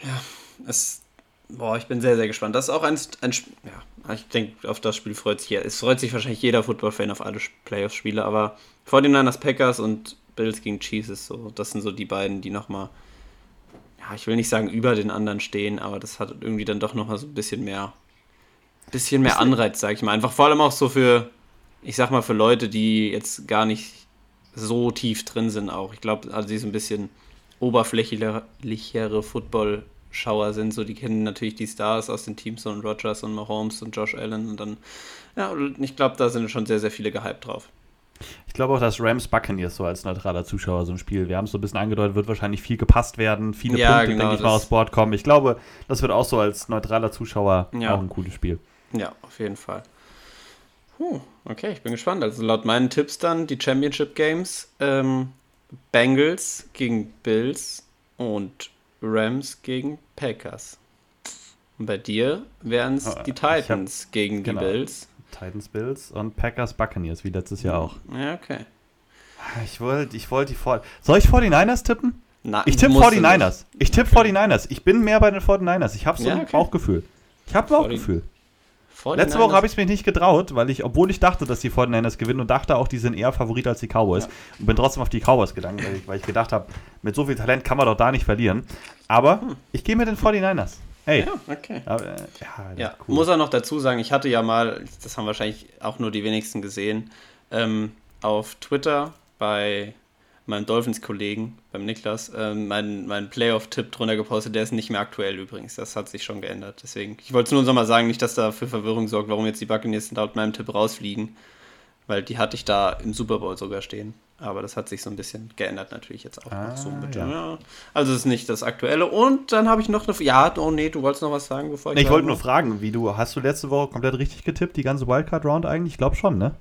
Ja, es, boah, ich bin sehr, sehr gespannt. Das ist auch ein, ein ja, ich denke, auf das Spiel freut sich, es freut sich wahrscheinlich jeder Football-Fan auf alle Playoff-Spiele, aber vor den Niners Packers und Bills gegen Chiefs ist so, das sind so die beiden, die nochmal, ja, ich will nicht sagen über den anderen stehen, aber das hat irgendwie dann doch nochmal so ein bisschen mehr, bisschen mehr Anreiz, sag ich mal. Einfach vor allem auch so für, ich sag mal, für Leute, die jetzt gar nicht so tief drin sind auch. Ich glaube, also die so ein bisschen oberflächlichere Football-Schauer sind, so die kennen natürlich die Stars aus den Teams und Rogers und Mahomes und Josh Allen und dann, ja, ich glaube, da sind schon sehr, sehr viele gehypt drauf. Ich glaube auch, dass Rams Buccaneers so als neutraler Zuschauer so ein Spiel, wir haben es so ein bisschen angedeutet, wird wahrscheinlich viel gepasst werden, viele ja, Punkte, genau, denke ich mal, aufs Board kommen. Ich glaube, das wird auch so als neutraler Zuschauer ja. auch ein cooles Spiel. Ja, auf jeden Fall. Huh, okay, ich bin gespannt. Also laut meinen Tipps dann die Championship Games. Ähm, Bengals gegen Bills und Rams gegen Packers. Und bei dir wären es ah, die Titans hab, gegen die genau, Bills. Titans, Bills und Packers, Buccaneers, wie letztes Jahr auch. Ja, okay. Ich wollte ich wollt die vor Soll ich 49ers tippen? Na, ich tippe 49ers. Ich tippe okay. 49ers. Ich bin mehr bei den 49ers. Ich habe so ja, okay. ein Bauchgefühl. Ich habe Bauchgefühl. Letzte Woche habe ich es mir nicht getraut, weil ich, obwohl ich dachte, dass die 49ers gewinnen und dachte auch, die sind eher Favorit als die Cowboys. Ja. Und bin trotzdem auf die Cowboys gegangen, weil ich, weil ich, gedacht habe, mit so viel Talent kann man doch da nicht verlieren. Aber hm. ich gehe mit den 49ers. Hey. Ja, okay. Aber, äh, ja, ja cool. Muss er noch dazu sagen, ich hatte ja mal, das haben wahrscheinlich auch nur die wenigsten gesehen, ähm, auf Twitter bei meinem Dolphins-Kollegen, beim Niklas, äh, meinen mein Playoff-Tipp drunter gepostet. Der ist nicht mehr aktuell übrigens. Das hat sich schon geändert. Deswegen, ich wollte es nur noch mal sagen, nicht, dass da für Verwirrung sorgt, warum jetzt die Buccaneers laut meinem Tipp rausfliegen. Weil die hatte ich da im Super Bowl sogar stehen. Aber das hat sich so ein bisschen geändert natürlich jetzt auch. Ah, so mit, ja. Ja. Also es ist nicht das Aktuelle. Und dann habe ich noch eine. Ja, oh nee, du wolltest noch was sagen, bevor ich. Nee, ich wollte nur fragen, wie du. Hast du letzte Woche komplett richtig getippt, die ganze Wildcard-Round eigentlich? Ich glaube schon, ne?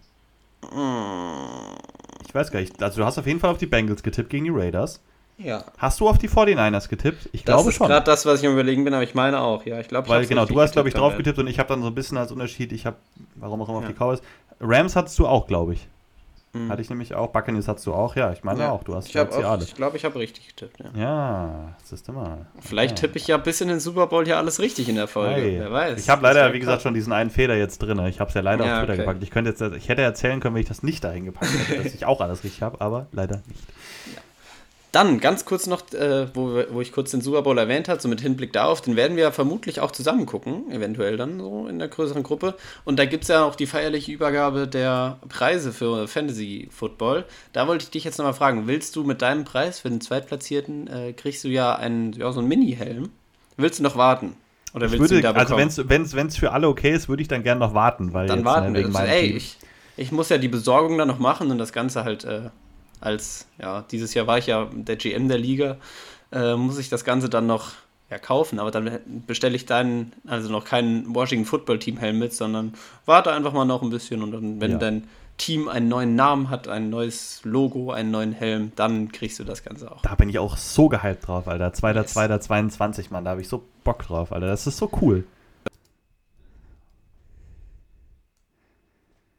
Mm. Ich weiß gar nicht. Also du hast auf jeden Fall auf die Bengals getippt gegen die Raiders. Ja. Hast du auf die 49ers getippt? Ich das glaube schon. Das ist gerade das, was ich am überlegen bin, aber ich meine auch, ja. Ich glaube, Weil genau, du hast, glaube ich, drauf getippt und ich habe dann so ein bisschen als Unterschied, ich habe, warum auch immer, ja. auf die Cowboys. Rams hattest du auch, glaube ich. Mhm. Hatte ich nämlich auch. Buccaneers hattest du auch, ja. Ich meine ja. auch, du hast ich auch, alle. Ich glaube, ich habe richtig getippt, ja. Ja, das ist immer. Vielleicht okay. tippe ich ja bis in den Super Bowl hier alles richtig in der Folge. Hey. Wer weiß. Ich habe leider, wie gesagt, schon diesen einen Fehler jetzt drin. Ich habe es ja leider ja, auf Twitter okay. gepackt. Ich, könnte jetzt, ich hätte erzählen können, wenn ich das nicht dahin gepackt hätte, dass ich auch alles richtig habe, aber leider nicht. Dann ganz kurz noch, äh, wo, wo ich kurz den Super Bowl erwähnt habe, so mit Hinblick darauf, den werden wir vermutlich auch zusammen gucken, eventuell dann so in der größeren Gruppe. Und da gibt es ja auch die feierliche Übergabe der Preise für Fantasy Football. Da wollte ich dich jetzt nochmal fragen, willst du mit deinem Preis für den Zweitplatzierten, äh, kriegst du ja, einen, ja so einen Mini-Helm? Willst du noch warten? Oder ich willst würde, du da Also wenn es für alle okay ist, würde ich dann gerne noch warten. Weil dann jetzt, warten ne, wir. Also, ey, ich, ich muss ja die Besorgung dann noch machen und das Ganze halt... Äh, als, ja, dieses Jahr war ich ja der GM der Liga, äh, muss ich das Ganze dann noch ja, kaufen, aber dann bestelle ich dann also noch keinen Washington Football Team Helm mit, sondern warte einfach mal noch ein bisschen und dann, wenn ja. dein Team einen neuen Namen hat, ein neues Logo, einen neuen Helm, dann kriegst du das Ganze auch. Da bin ich auch so gehypt drauf, Alter. 2.2.22, yes. Mann, da habe ich so Bock drauf, Alter. Das ist so cool.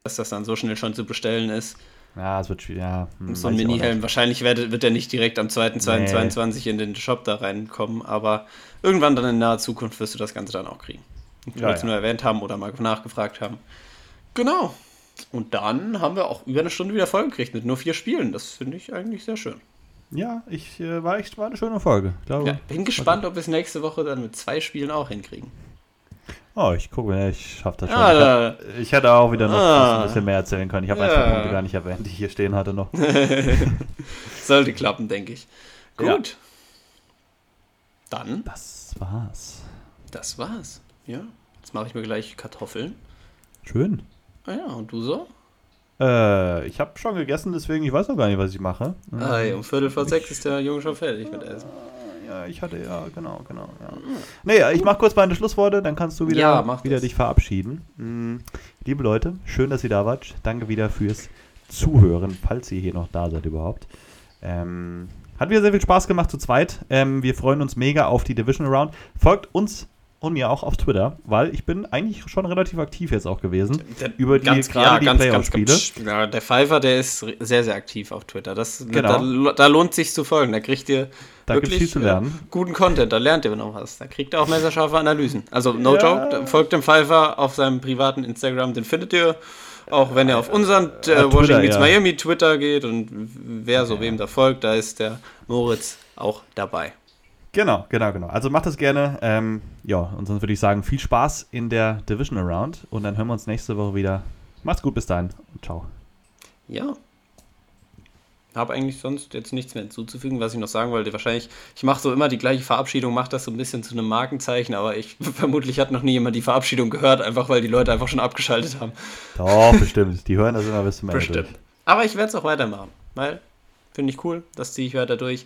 dass das dann so schnell schon zu bestellen ist. Ja, es wird schwierig. Ja, hm, so ein Mini-Helm. Wahrscheinlich wird, wird er nicht direkt am 2.2.22 in den Shop da reinkommen, aber irgendwann dann in naher Zukunft wirst du das Ganze dann auch kriegen. Ich Ja, wollte es ja. nur erwähnt haben oder mal nachgefragt haben. Genau. Und dann haben wir auch über eine Stunde wieder voll gekriegt mit nur vier Spielen. Das finde ich eigentlich sehr schön. Ja, ich äh, war echt war eine schöne Folge. Ich glaube. Ja, bin gespannt, ob wir es nächste Woche dann mit zwei Spielen auch hinkriegen. Oh, ich gucke, ja, ich schaffe das schon. Ah, ich, hab, ich hätte auch wieder noch Ah. ein bisschen mehr erzählen können. Ich habe Ja. ein, zwei Punkte gar nicht erwähnt, die ich hier stehen hatte noch. Sollte klappen, denke ich. Ja. Gut. Dann, Das war's. das war's. Ja. Jetzt mache ich mir gleich Kartoffeln. Schön. Ah ja, und du so? Äh, ich habe schon gegessen, deswegen ich weiß noch gar nicht, was ich mache. Ei, um Viertel vor sechs ist der Junge schon fertig mit Essen. Ja, ich hatte ja, genau, genau. Ja. Nee, ich mach kurz meine Schlussworte, dann kannst du wieder, Ja, wieder das. dich verabschieden. Mm, Liebe Leute, schön, dass ihr da wart. Danke wieder fürs Zuhören, falls ihr hier noch da seid überhaupt. Ähm, hat wieder sehr viel Spaß gemacht zu zweit. Ähm, wir freuen uns mega auf die Division Round. Folgt uns und mir auch auf Twitter, weil ich bin eigentlich schon relativ aktiv jetzt auch gewesen. über die, gerade die Playoff-Spiele. Ja, der Pfeiffer, der ist sehr, sehr aktiv auf Twitter. Das, Genau. da, da lohnt sich zu folgen. Da kriegt ihr Da wirklich viel zu lernen. äh, guten Content. Da lernt ihr noch was. Da kriegt ihr auch messerscharfe Analysen. Also, no Ja. joke, folgt dem Pfeiffer auf seinem privaten Instagram. Den findet ihr. Auch wenn ihr auf unseren äh, Twitter, Washington Meets ja. Miami Twitter geht und wer so wem da folgt, da ist der Moritz auch dabei. Genau, genau, genau. Also macht das gerne. Ähm, ja, und sonst würde ich sagen, viel Spaß in der Division Around und dann hören wir uns nächste Woche wieder. Macht's gut, bis dahin und ciao. Ja. Habe eigentlich sonst jetzt nichts mehr hinzuzufügen, was ich noch sagen wollte. Wahrscheinlich, ich mache so immer die gleiche Verabschiedung, mache das so ein bisschen zu einem Markenzeichen, aber ich vermutlich hat noch nie jemand die Verabschiedung gehört, einfach weil die Leute einfach schon abgeschaltet haben. Doch, bestimmt. Die hören das immer bis zum Ende. Bestimmt. durch. Aber ich werde es auch weitermachen, weil finde ich cool, das ziehe ich weiter durch.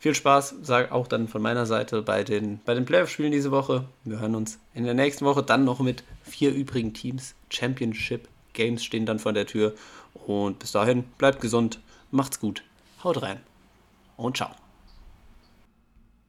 Viel Spaß, sag auch dann von meiner Seite bei den, bei den Playoff-Spielen diese Woche. Wir hören uns in der nächsten Woche dann noch mit vier übrigen Teams. Championship Games stehen dann vor der Tür. Und bis dahin, bleibt gesund, macht's gut, haut rein und ciao.